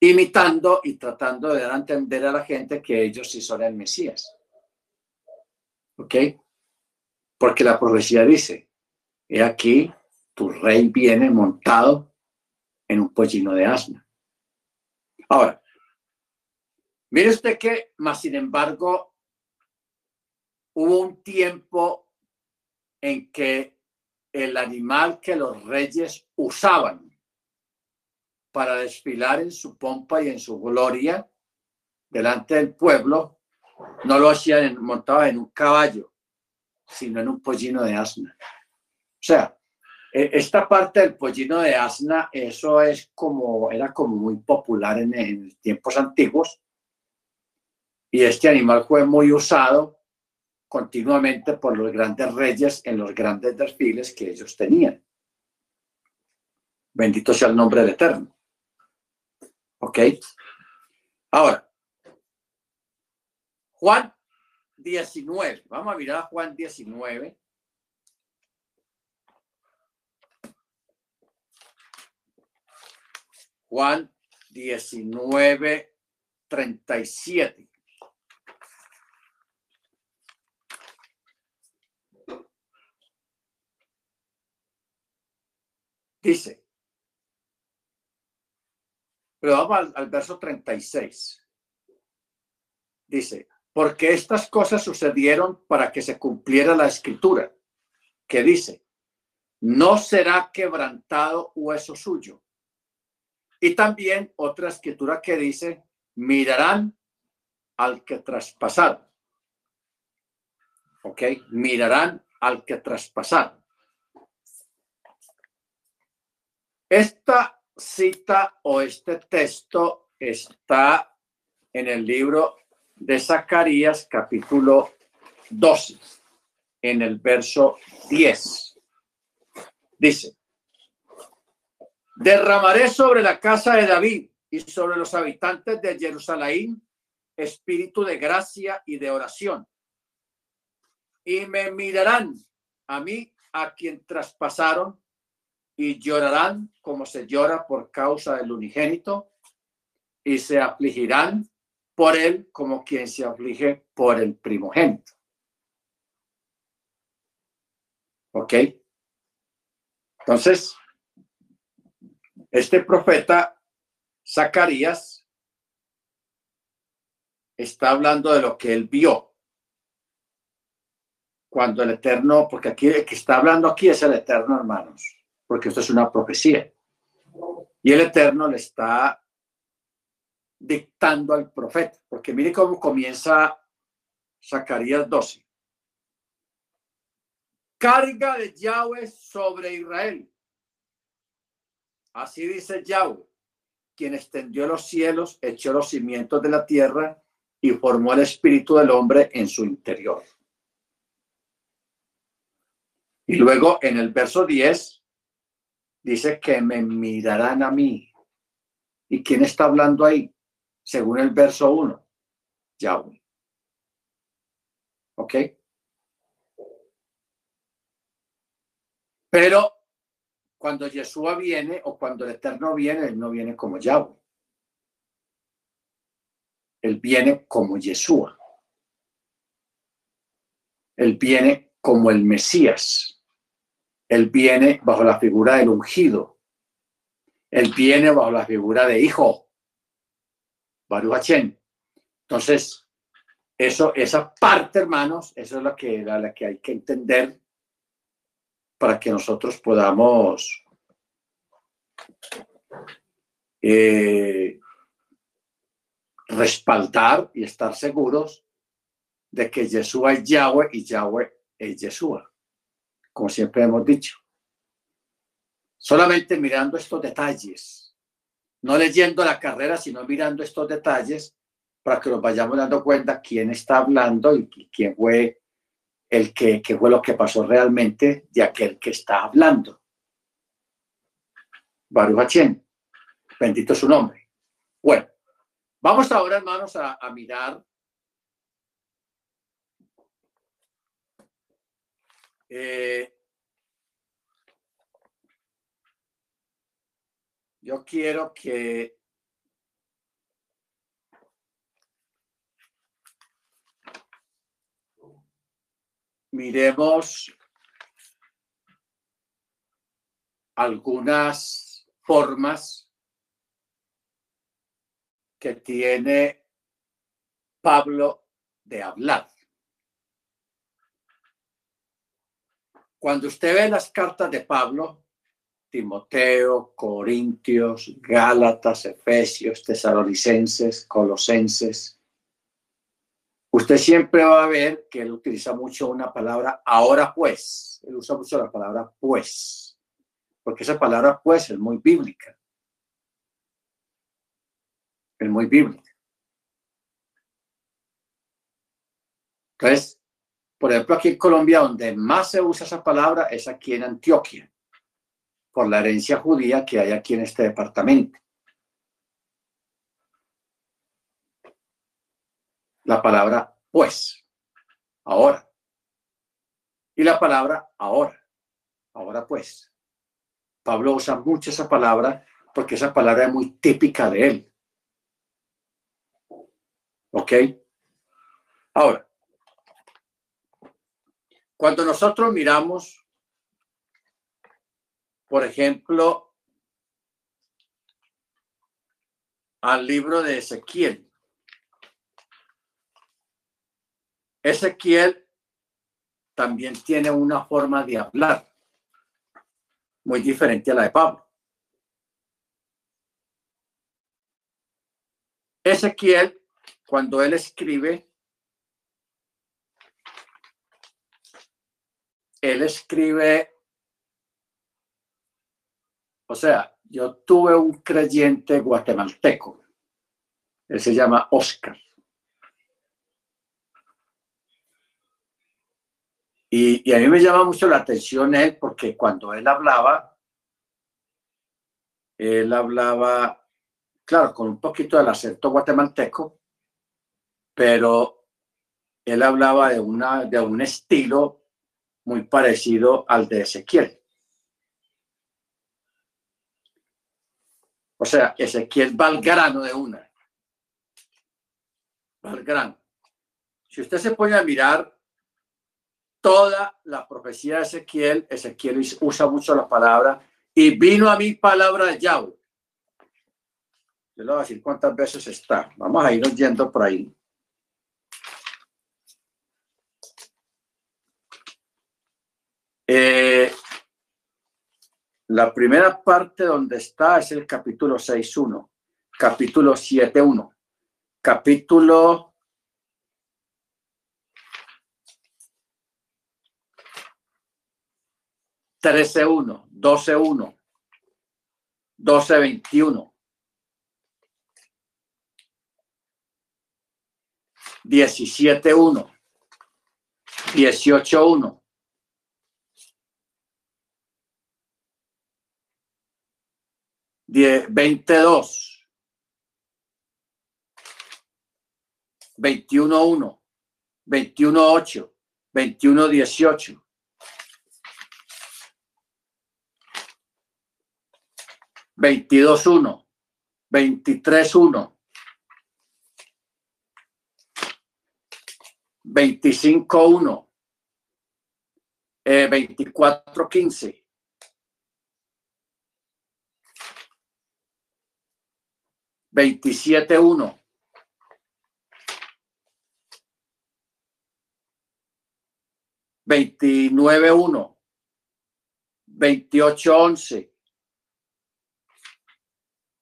imitando y tratando de entender a la gente que ellos sí son el Mesías. ¿Ok? Porque la profecía dice, he aquí, tu rey viene montado en un pollino de asna. Ahora, Mire usted que, más sin embargo, hubo un tiempo en que el animal que los reyes usaban para desfilar en su pompa y en su gloria delante del pueblo, no lo hacían montado en un caballo, sino en un pollino de asna. O sea, e, esta parte del pollino de asna, eso es como, era como muy popular en, en tiempos antiguos, y este animal fue muy usado continuamente por los grandes reyes en los grandes desfiles que ellos tenían. Bendito sea el nombre del Eterno. ¿Ok? Ahora, Juan 19. Vamos a mirar a Juan 19. Juan 19, 37. Dice, pero vamos al, verso 36. Dice, porque estas cosas sucedieron para que se cumpliera la escritura, que dice, no será quebrantado hueso suyo. Y también otra escritura que dice, mirarán al que traspasaron. ¿Ok? Mirarán al que traspasaron. Esta cita o este texto está en el libro de Zacarías capítulo 12, en el verso 10. Dice, derramaré sobre la casa de David y sobre los habitantes de Jerusalén espíritu de gracia y de oración. Y me mirarán a mí, a quien traspasaron y llorarán como se llora por causa del unigénito y se afligirán por él como quien se aflige por el primogénito. ¿Ok? Entonces, este profeta Zacarías está hablando de lo que él vio. Cuando el Eterno, porque aquí el que está hablando aquí es el Eterno, hermanos porque esto es una profecía. Y el Eterno le está dictando al profeta, porque mire cómo comienza Zacarías 12. Carga de Yahweh sobre Israel. Así dice Yahweh, quien extendió los cielos, echó los cimientos de la tierra y formó el espíritu del hombre en su interior. Y luego en el verso 10 dice que me mirarán a mí. ¿Y quién está hablando ahí? Según el verso 1, Yahweh. ¿Ok? Pero cuando Yeshua viene o cuando el Eterno viene, Él no viene como Yahweh. Él viene como Yeshua. Él viene como el Mesías. Él viene bajo la figura del ungido. Él viene bajo la figura de hijo. Baruch Entonces, eso, esa parte, hermanos, eso es lo que, la que hay que entender para que nosotros podamos eh, respaldar y estar seguros de que Yeshua es Yahweh y Yahweh es Yeshua, como siempre hemos dicho. Solamente mirando estos detalles, no leyendo la carrera, sino mirando estos detalles para que nos vayamos dando cuenta quién está hablando y quién fue el que, fue lo que pasó realmente de aquel que está hablando. Baruch bendito su nombre. Bueno, vamos ahora, hermanos, a, mirar eh, yo quiero que miremos algunas formas que tiene Pablo de hablar. Cuando usted ve las cartas de Pablo, Timoteo, Corintios, Gálatas, Efesios, Tesalonicenses, Colosenses, usted siempre va a ver que él utiliza mucho una palabra ahora pues. Él usa mucho la palabra pues, porque esa palabra pues es muy bíblica. Es muy bíblica. Entonces, por ejemplo, aquí en Colombia, donde más se usa esa palabra es aquí en Antioquia, por la herencia judía que hay aquí en este departamento. la palabra pues, ahora. Y la palabra ahora, ahora pues. Pablo usa mucho esa palabra porque esa palabra es muy típica de él. ¿Ok? Ahora, cuando nosotros miramos, por ejemplo, al libro de Ezequiel, Ezequiel también tiene una forma de hablar muy diferente a la de Pablo. Ezequiel, cuando él escribe, él escribe, o sea, yo tuve un creyente guatemalteco, él se llama Oscar. Y, a mí me llama mucho la atención él porque cuando él hablaba, él hablaba, claro, con un poquito del acento guatemalteco, pero él hablaba de, una, de un estilo muy parecido al de Ezequiel. O sea, Ezequiel va al grano de una. Va al grano. Si usted se pone a mirar toda la profecía de Ezequiel, Ezequiel usa mucho la palabra, y vino a mí palabra de Yahweh. Yo le voy a decir cuántas veces está. Vamos a irnos yendo por ahí. Eh, la primera parte donde está es el capítulo 6.1, capítulo 7.1, capítulo 13.1, 12.1, 12.21, 17.1, 18.1. Veintidós, veintiuno uno, veintiuno ocho, 21, 18. Veintidós uno, veintitrés uno, veinticinco uno, eh, veinticuatro quince, veintisiete uno, 29.1, 28.11.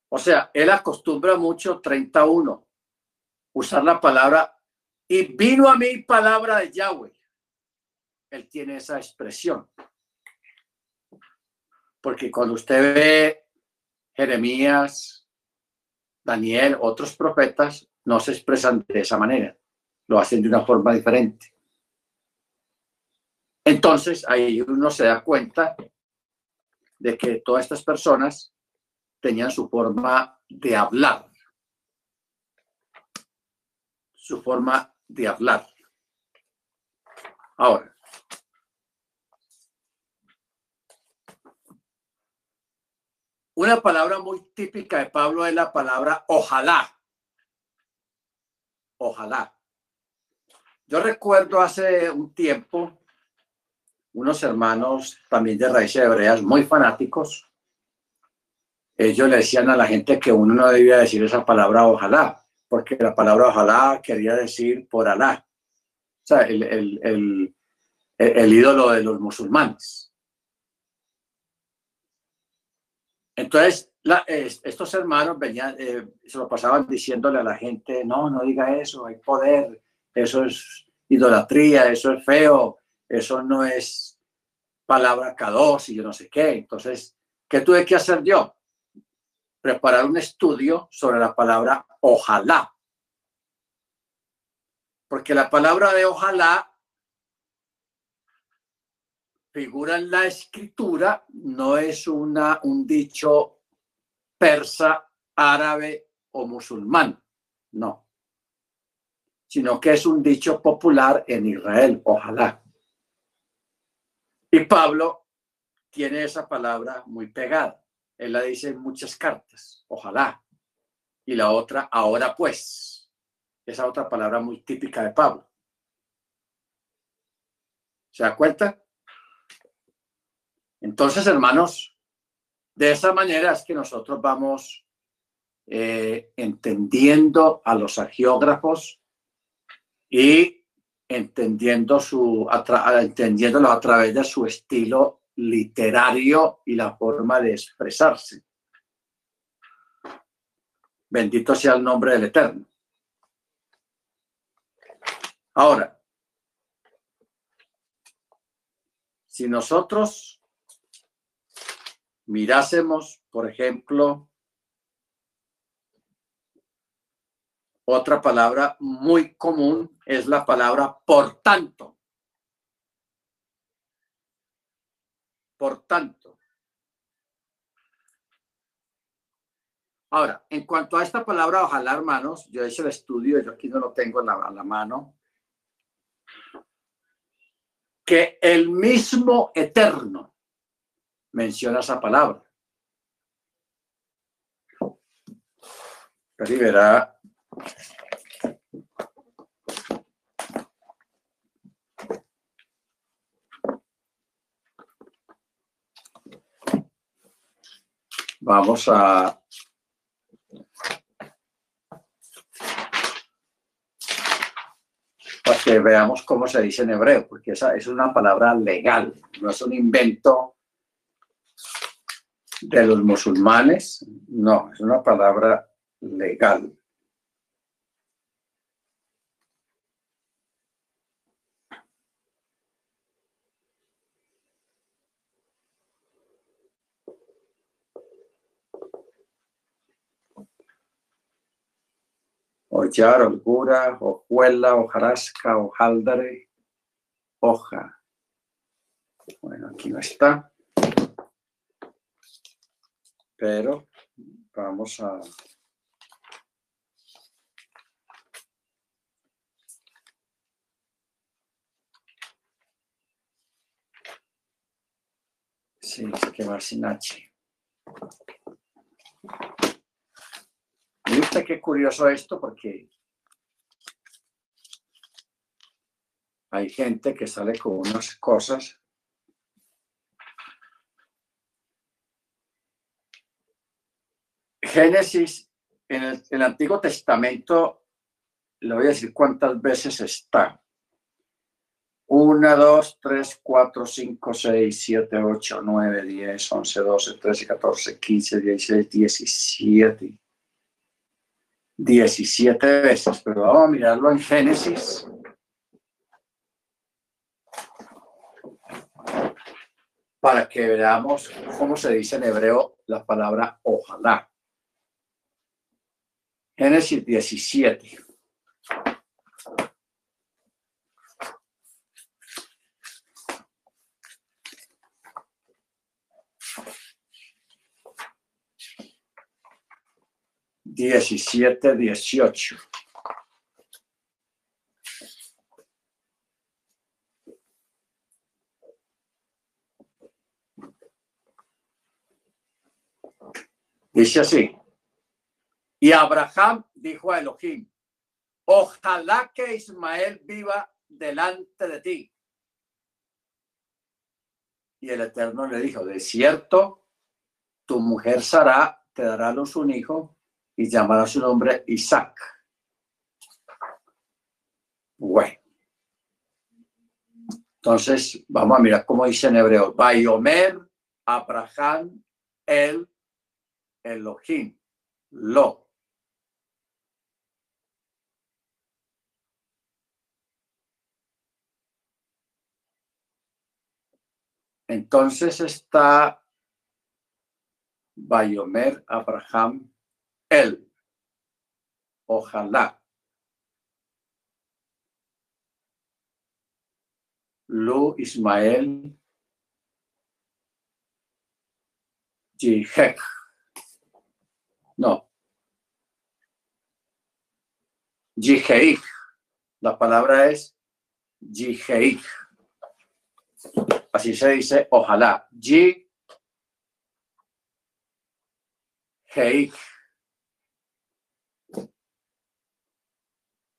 O sea, él acostumbra mucho 31, usar la palabra, y vino a mí palabra de Yahweh. Él tiene esa expresión. Porque cuando usted ve Jeremías, Daniel, otros profetas, no se expresan de esa manera, lo hacen de una forma diferente. Entonces ahí uno se da cuenta de que todas estas personas tenían su forma de hablar, su forma de hablar. Ahora, una palabra muy típica de Pablo es la palabra ojalá. Ojalá. Yo recuerdo hace un tiempo unos hermanos también de raíces hebreas muy fanáticos. Ellos le decían a la gente que uno no debía decir esa palabra ojalá, porque la palabra ojalá quería decir por Alá, o sea, el, el, el, ídolo de los musulmanes. Entonces, estos hermanos venían, eh, se lo pasaban diciéndole a la gente, no, no diga eso, hay poder, eso es idolatría, eso es feo, eso no es palabra K2 y yo no sé qué. Entonces, ¿qué tuve que hacer yo? Preparar un estudio sobre la palabra ojalá. Porque la palabra de ojalá figura en la escritura, no es una, un dicho persa, árabe o musulmán, no, sino que es un dicho popular en Israel, ojalá. Y Pablo tiene esa palabra muy pegada. Él la dice en muchas cartas, ojalá. Y la otra, ahora pues. Esa otra palabra muy típica de Pablo. ¿Se da cuenta? Entonces, hermanos, de esa manera es que nosotros vamos eh, entendiendo a los agiógrafos y entendiendo su, a través de su estilo literario y la forma de expresarse. Bendito sea el nombre del Eterno. Ahora, si nosotros mirásemos, por ejemplo, Otra palabra muy común es la palabra por tanto. Por tanto. Ahora, en cuanto a esta palabra, ojalá, hermanos, yo he el estudio, yo aquí no lo tengo a la mano, que el mismo eterno menciona esa palabra. Verá Vamos a para que veamos cómo se dice en hebreo, porque esa es una palabra legal, no es un invento de los musulmanes, no, es una palabra legal. Ollar, holgura, hojuela, hojarasca, hojaldare, hoja. Bueno, aquí no está pero vamos a... Sí, se quemar sin H. Me gusta qué curioso esto porque hay gente que sale con unas cosas Génesis, en el, Antiguo Testamento, le voy a decir cuántas veces está. 1, 2, 3, 4, 5, 6, 7, 8, 9, 10, 11, 12, 13, 14, 15, 16, 17. 17 veces, pero vamos a mirarlo en Génesis. Para que veamos cómo se dice en hebreo la palabra ojalá. Génesis 17. Diecisiete, dieciocho. Dice así. Y Abraham dijo a Elohim, ojalá que Ismael viva delante de ti. Y el Eterno le dijo, de cierto, tu mujer Sara te dará a luz un hijo y llamará su nombre Isaac. Bueno. Entonces, vamos a mirar cómo dice en hebreo. Bayomer, Abraham, el Elohim, lo. Entonces está Bayomer Abraham él. Ojalá. Lu Ismael Jihek. No. Jiheik. La palabra es Jiheik. Así se dice, ojalá. Ji. Heik.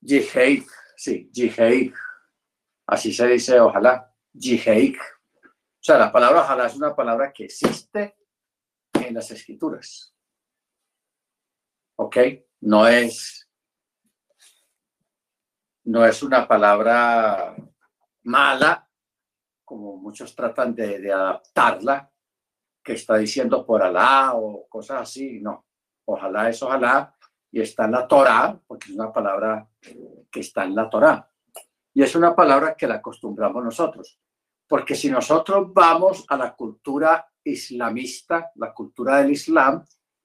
Jiheik. Sí, Jiheik. Así se dice, ojalá. Jiheik. O sea, la palabra ojalá es una palabra que existe en las escrituras. ¿Ok? No es, no es una palabra mala como muchos tratan de, adaptarla, que está diciendo por Alá o cosas así, no. Ojalá es ojalá y está en la Torah, porque es una palabra que está en la Torah. Y es una palabra que la acostumbramos nosotros. Porque si nosotros vamos a la cultura islamista, la cultura del Islam,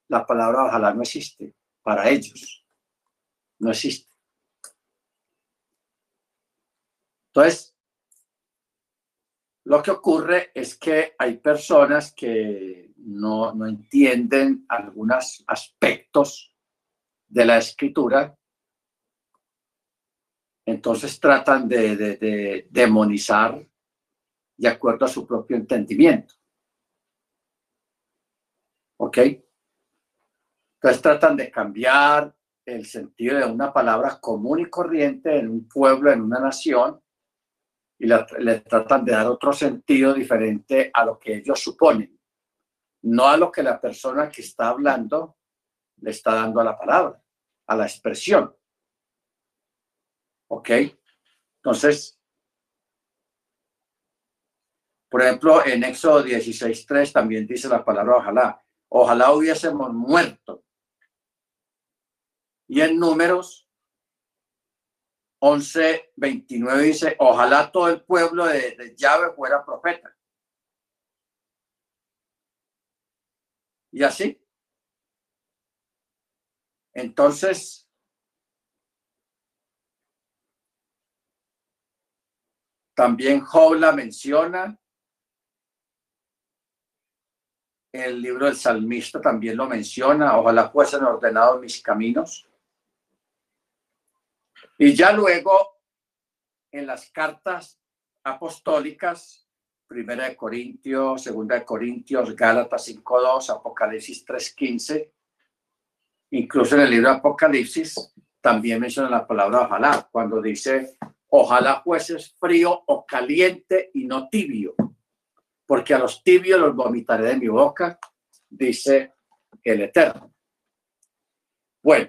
la palabra ojalá no existe para ellos. No existe. Entonces, lo que ocurre es que hay personas que no, entienden algunos aspectos de la escritura, entonces tratan de, de demonizar de acuerdo a su propio entendimiento. ¿Ok? Entonces tratan de cambiar el sentido de una palabra común y corriente en un pueblo, en una nación, y le tratan de dar otro sentido diferente a lo que ellos suponen, no a lo que la persona que está hablando le está dando a la palabra, a la expresión. ¿Ok? Entonces, por ejemplo, en Éxodo 16.3 también dice la palabra ojalá. Ojalá hubiésemos muerto. Y en números 11, 29 dice, ojalá todo el pueblo de, de Yahweh fuera profeta. Y así. Entonces, también Job la menciona. El libro del salmista también lo menciona. Ojalá fuesen ordenados mis caminos. Y ya luego, en las cartas apostólicas, Primera de Corintios, Segunda de Corintios, Gálatas 5.2, Apocalipsis 3.15. Incluso en el libro de Apocalipsis también menciona la palabra ojalá, cuando dice ojalá fueses frío o caliente y no tibio, porque a los tibios los vomitaré de mi boca, dice el Eterno. Bueno,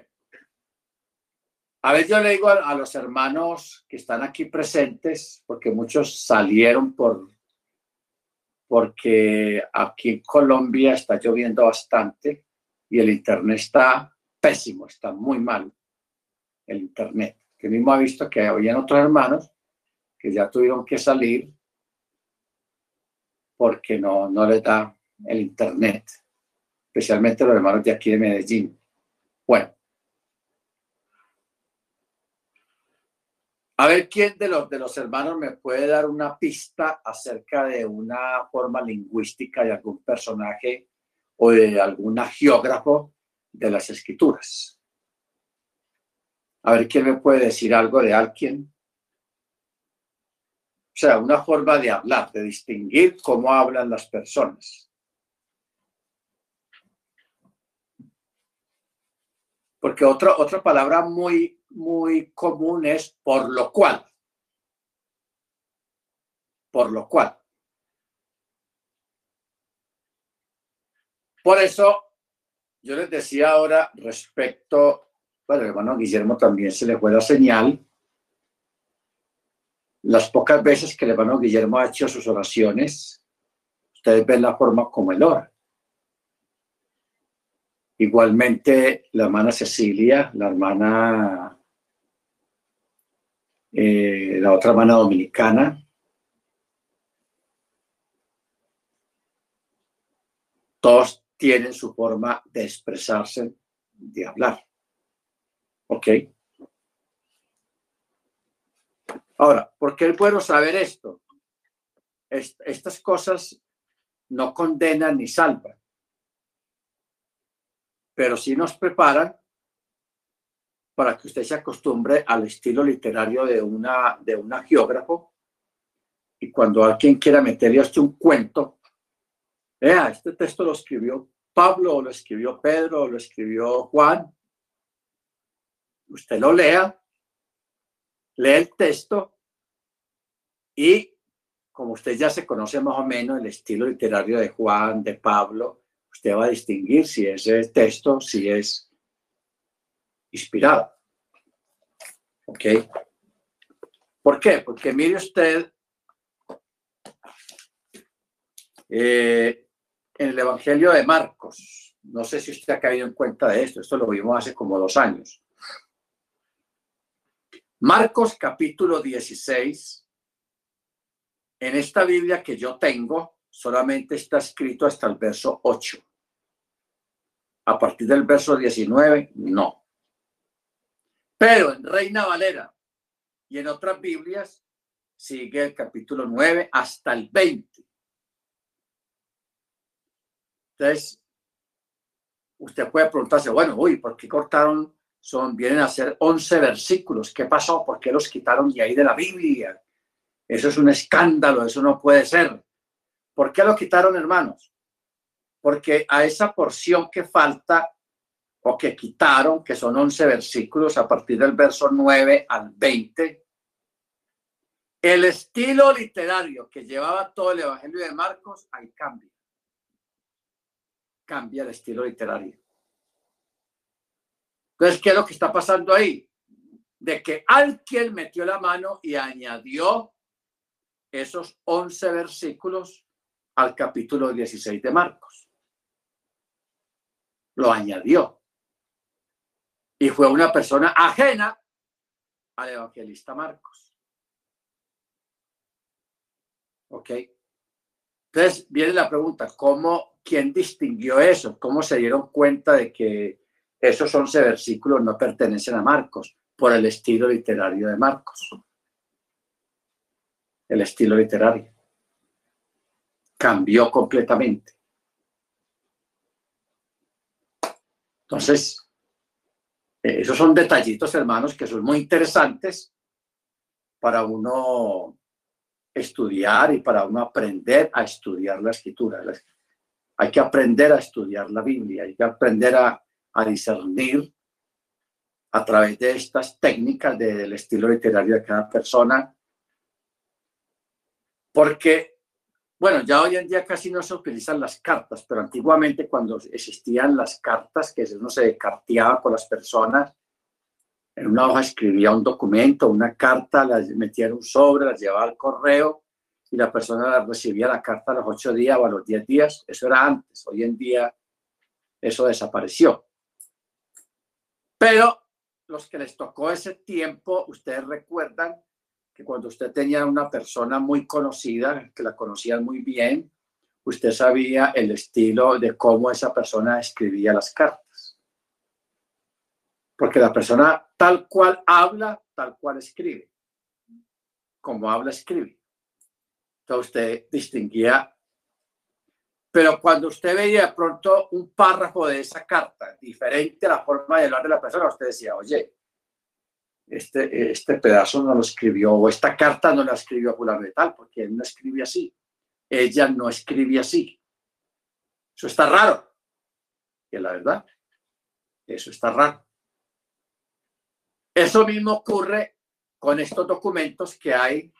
a ver, yo le digo a, los hermanos que están aquí presentes, porque muchos salieron por porque aquí en Colombia está lloviendo bastante y el internet está pésimo, está muy mal el internet. Que mismo ha visto que habían otros hermanos que ya tuvieron que salir porque no, no les da el internet, especialmente los hermanos de aquí de Medellín. Bueno, A ver quién de los, de los hermanos me puede dar una pista acerca de una forma lingüística de algún personaje o de algún geógrafo de las escrituras. A ver quién me puede decir algo de alguien. O sea, una forma de hablar, de distinguir cómo hablan las personas. Porque otra, otra palabra muy muy común es por lo cual. Por lo cual. Por eso, yo les decía ahora respecto, bueno, hermano Guillermo también se le fue la señal, las pocas veces que el hermano Guillermo ha hecho sus oraciones, ustedes ven la forma como él ora. Igualmente, la hermana Cecilia, la hermana eh, la otra hermana dominicana. Todos tienen su forma de expresarse, de hablar. ¿Ok? Ahora, ¿por qué es bueno saber esto? estas cosas no condenan ni salvan, pero sí nos preparan para que usted se acostumbre al estilo literario de una, de una geógrafo. Y cuando alguien quiera meterle a usted un cuento, vea, este texto lo escribió Pablo, o lo escribió Pedro, o lo escribió Juan. Usted lo lea, lee el texto y como usted ya se conoce más o menos el estilo literario de Juan, de Pablo, usted va a distinguir si ese texto, si es inspirado. ¿Ok? ¿Por qué? Porque mire usted, eh, en el Evangelio de Marcos, no sé si usted ha caído en cuenta de esto, esto lo vimos hace como dos años. Marcos capítulo 16, en esta Biblia que yo tengo, solamente está escrito hasta el verso 8. A partir del verso 19, no. Pero en Reina Valera y en otras Biblias sigue el capítulo 9 hasta el 20. Entonces, usted puede preguntarse, bueno, uy, ¿por qué cortaron? Son, vienen a ser 11 versículos. ¿Qué pasó? ¿Por qué los quitaron de ahí de la Biblia? Eso es un escándalo, eso no puede ser. ¿Por qué lo quitaron, hermanos? Porque a esa porción que falta o que quitaron, que son 11 versículos a partir del verso 9 al 20, el estilo literario que llevaba todo el Evangelio de Marcos, ahí cambia. Cambia el estilo literario. Entonces, ¿qué es lo que está pasando ahí? De que alguien metió la mano y añadió esos 11 versículos al capítulo 16 de Marcos. Lo añadió y fue una persona ajena al evangelista Marcos. ¿Ok? Entonces viene la pregunta, ¿cómo, quién distinguió eso? ¿Cómo se dieron cuenta de que esos 11 versículos no pertenecen a Marcos por el estilo literario de Marcos? El estilo literario cambió completamente. Entonces, esos son detallitos, hermanos, que son muy interesantes para uno estudiar y para uno aprender a estudiar la escritura. Hay que aprender a estudiar la Biblia, hay que aprender a, a discernir a través de estas técnicas del estilo literario de cada persona. Porque, bueno, ya hoy en día casi no se utilizan las cartas, pero antiguamente cuando existían las cartas, que uno se carteaba con las personas, en una hoja escribía un documento, una carta, la metía en un sobre, la llevaba al correo y la persona recibía la carta a los ocho días o a los diez días. Eso era antes. Hoy en día eso desapareció. Pero los que les tocó ese tiempo, ustedes recuerdan que cuando usted tenía una persona muy conocida, que la conocían muy bien, usted sabía el estilo de cómo esa persona escribía las cartas. Porque la persona tal cual habla, tal cual escribe. Como habla, escribe. Entonces usted distinguía. Pero cuando usted veía pronto un párrafo de esa carta, diferente a la forma de hablar de la persona, usted decía, oye, este, este pedazo no lo escribió, o esta carta no la escribió fulano de tal, porque él no escribe así. Ella no escribe así. Eso está raro. Que la verdad, eso está raro. Eso mismo ocurre con estos documentos que hay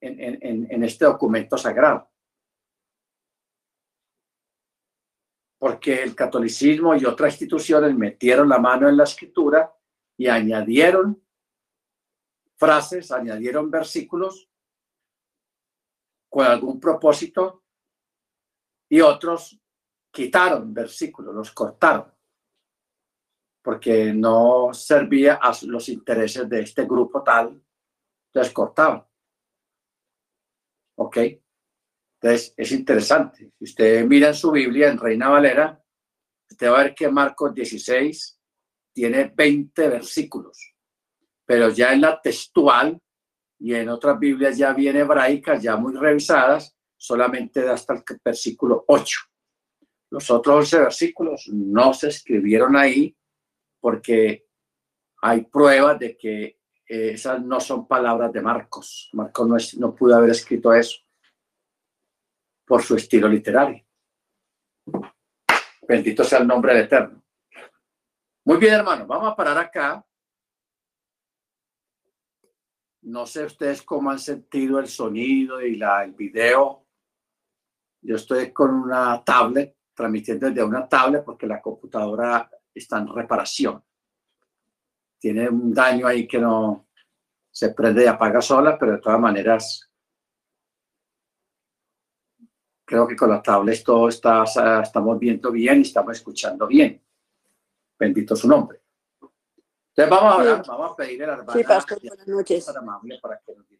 en, en este documento sagrado. Porque el catolicismo y otras instituciones metieron la mano en la escritura y añadieron frases, añadieron versículos con algún propósito y otros quitaron versículos, los cortaron porque no servía a los intereses de este grupo tal, entonces cortaban. ¿Ok? Entonces es interesante. Si usted mira en su Biblia, en Reina Valera, usted va a ver que Marcos 16 tiene 20 versículos, pero ya en la textual y en otras Biblias ya viene hebraicas, ya muy revisadas, solamente hasta el versículo 8. Los otros 11 versículos no se escribieron ahí porque hay pruebas de que eh, esas no son palabras de Marcos. Marcos no, no pudo haber escrito eso por su estilo literario. Bendito sea el nombre del Eterno. Muy bien, hermano, vamos a parar acá. No sé ustedes cómo han sentido el sonido y la, el video. Yo estoy con una tablet, transmitiendo desde una tablet porque la computadora está en reparación. Tiene un daño ahí que no se prende y apaga sola, pero de todas maneras, creo que con la tablet todo está, estamos viendo bien y estamos escuchando bien. Bendito su nombre. Entonces vamos a hablar, vamos a pedirle a la hermana sí, pastor, buenas noches. para que nos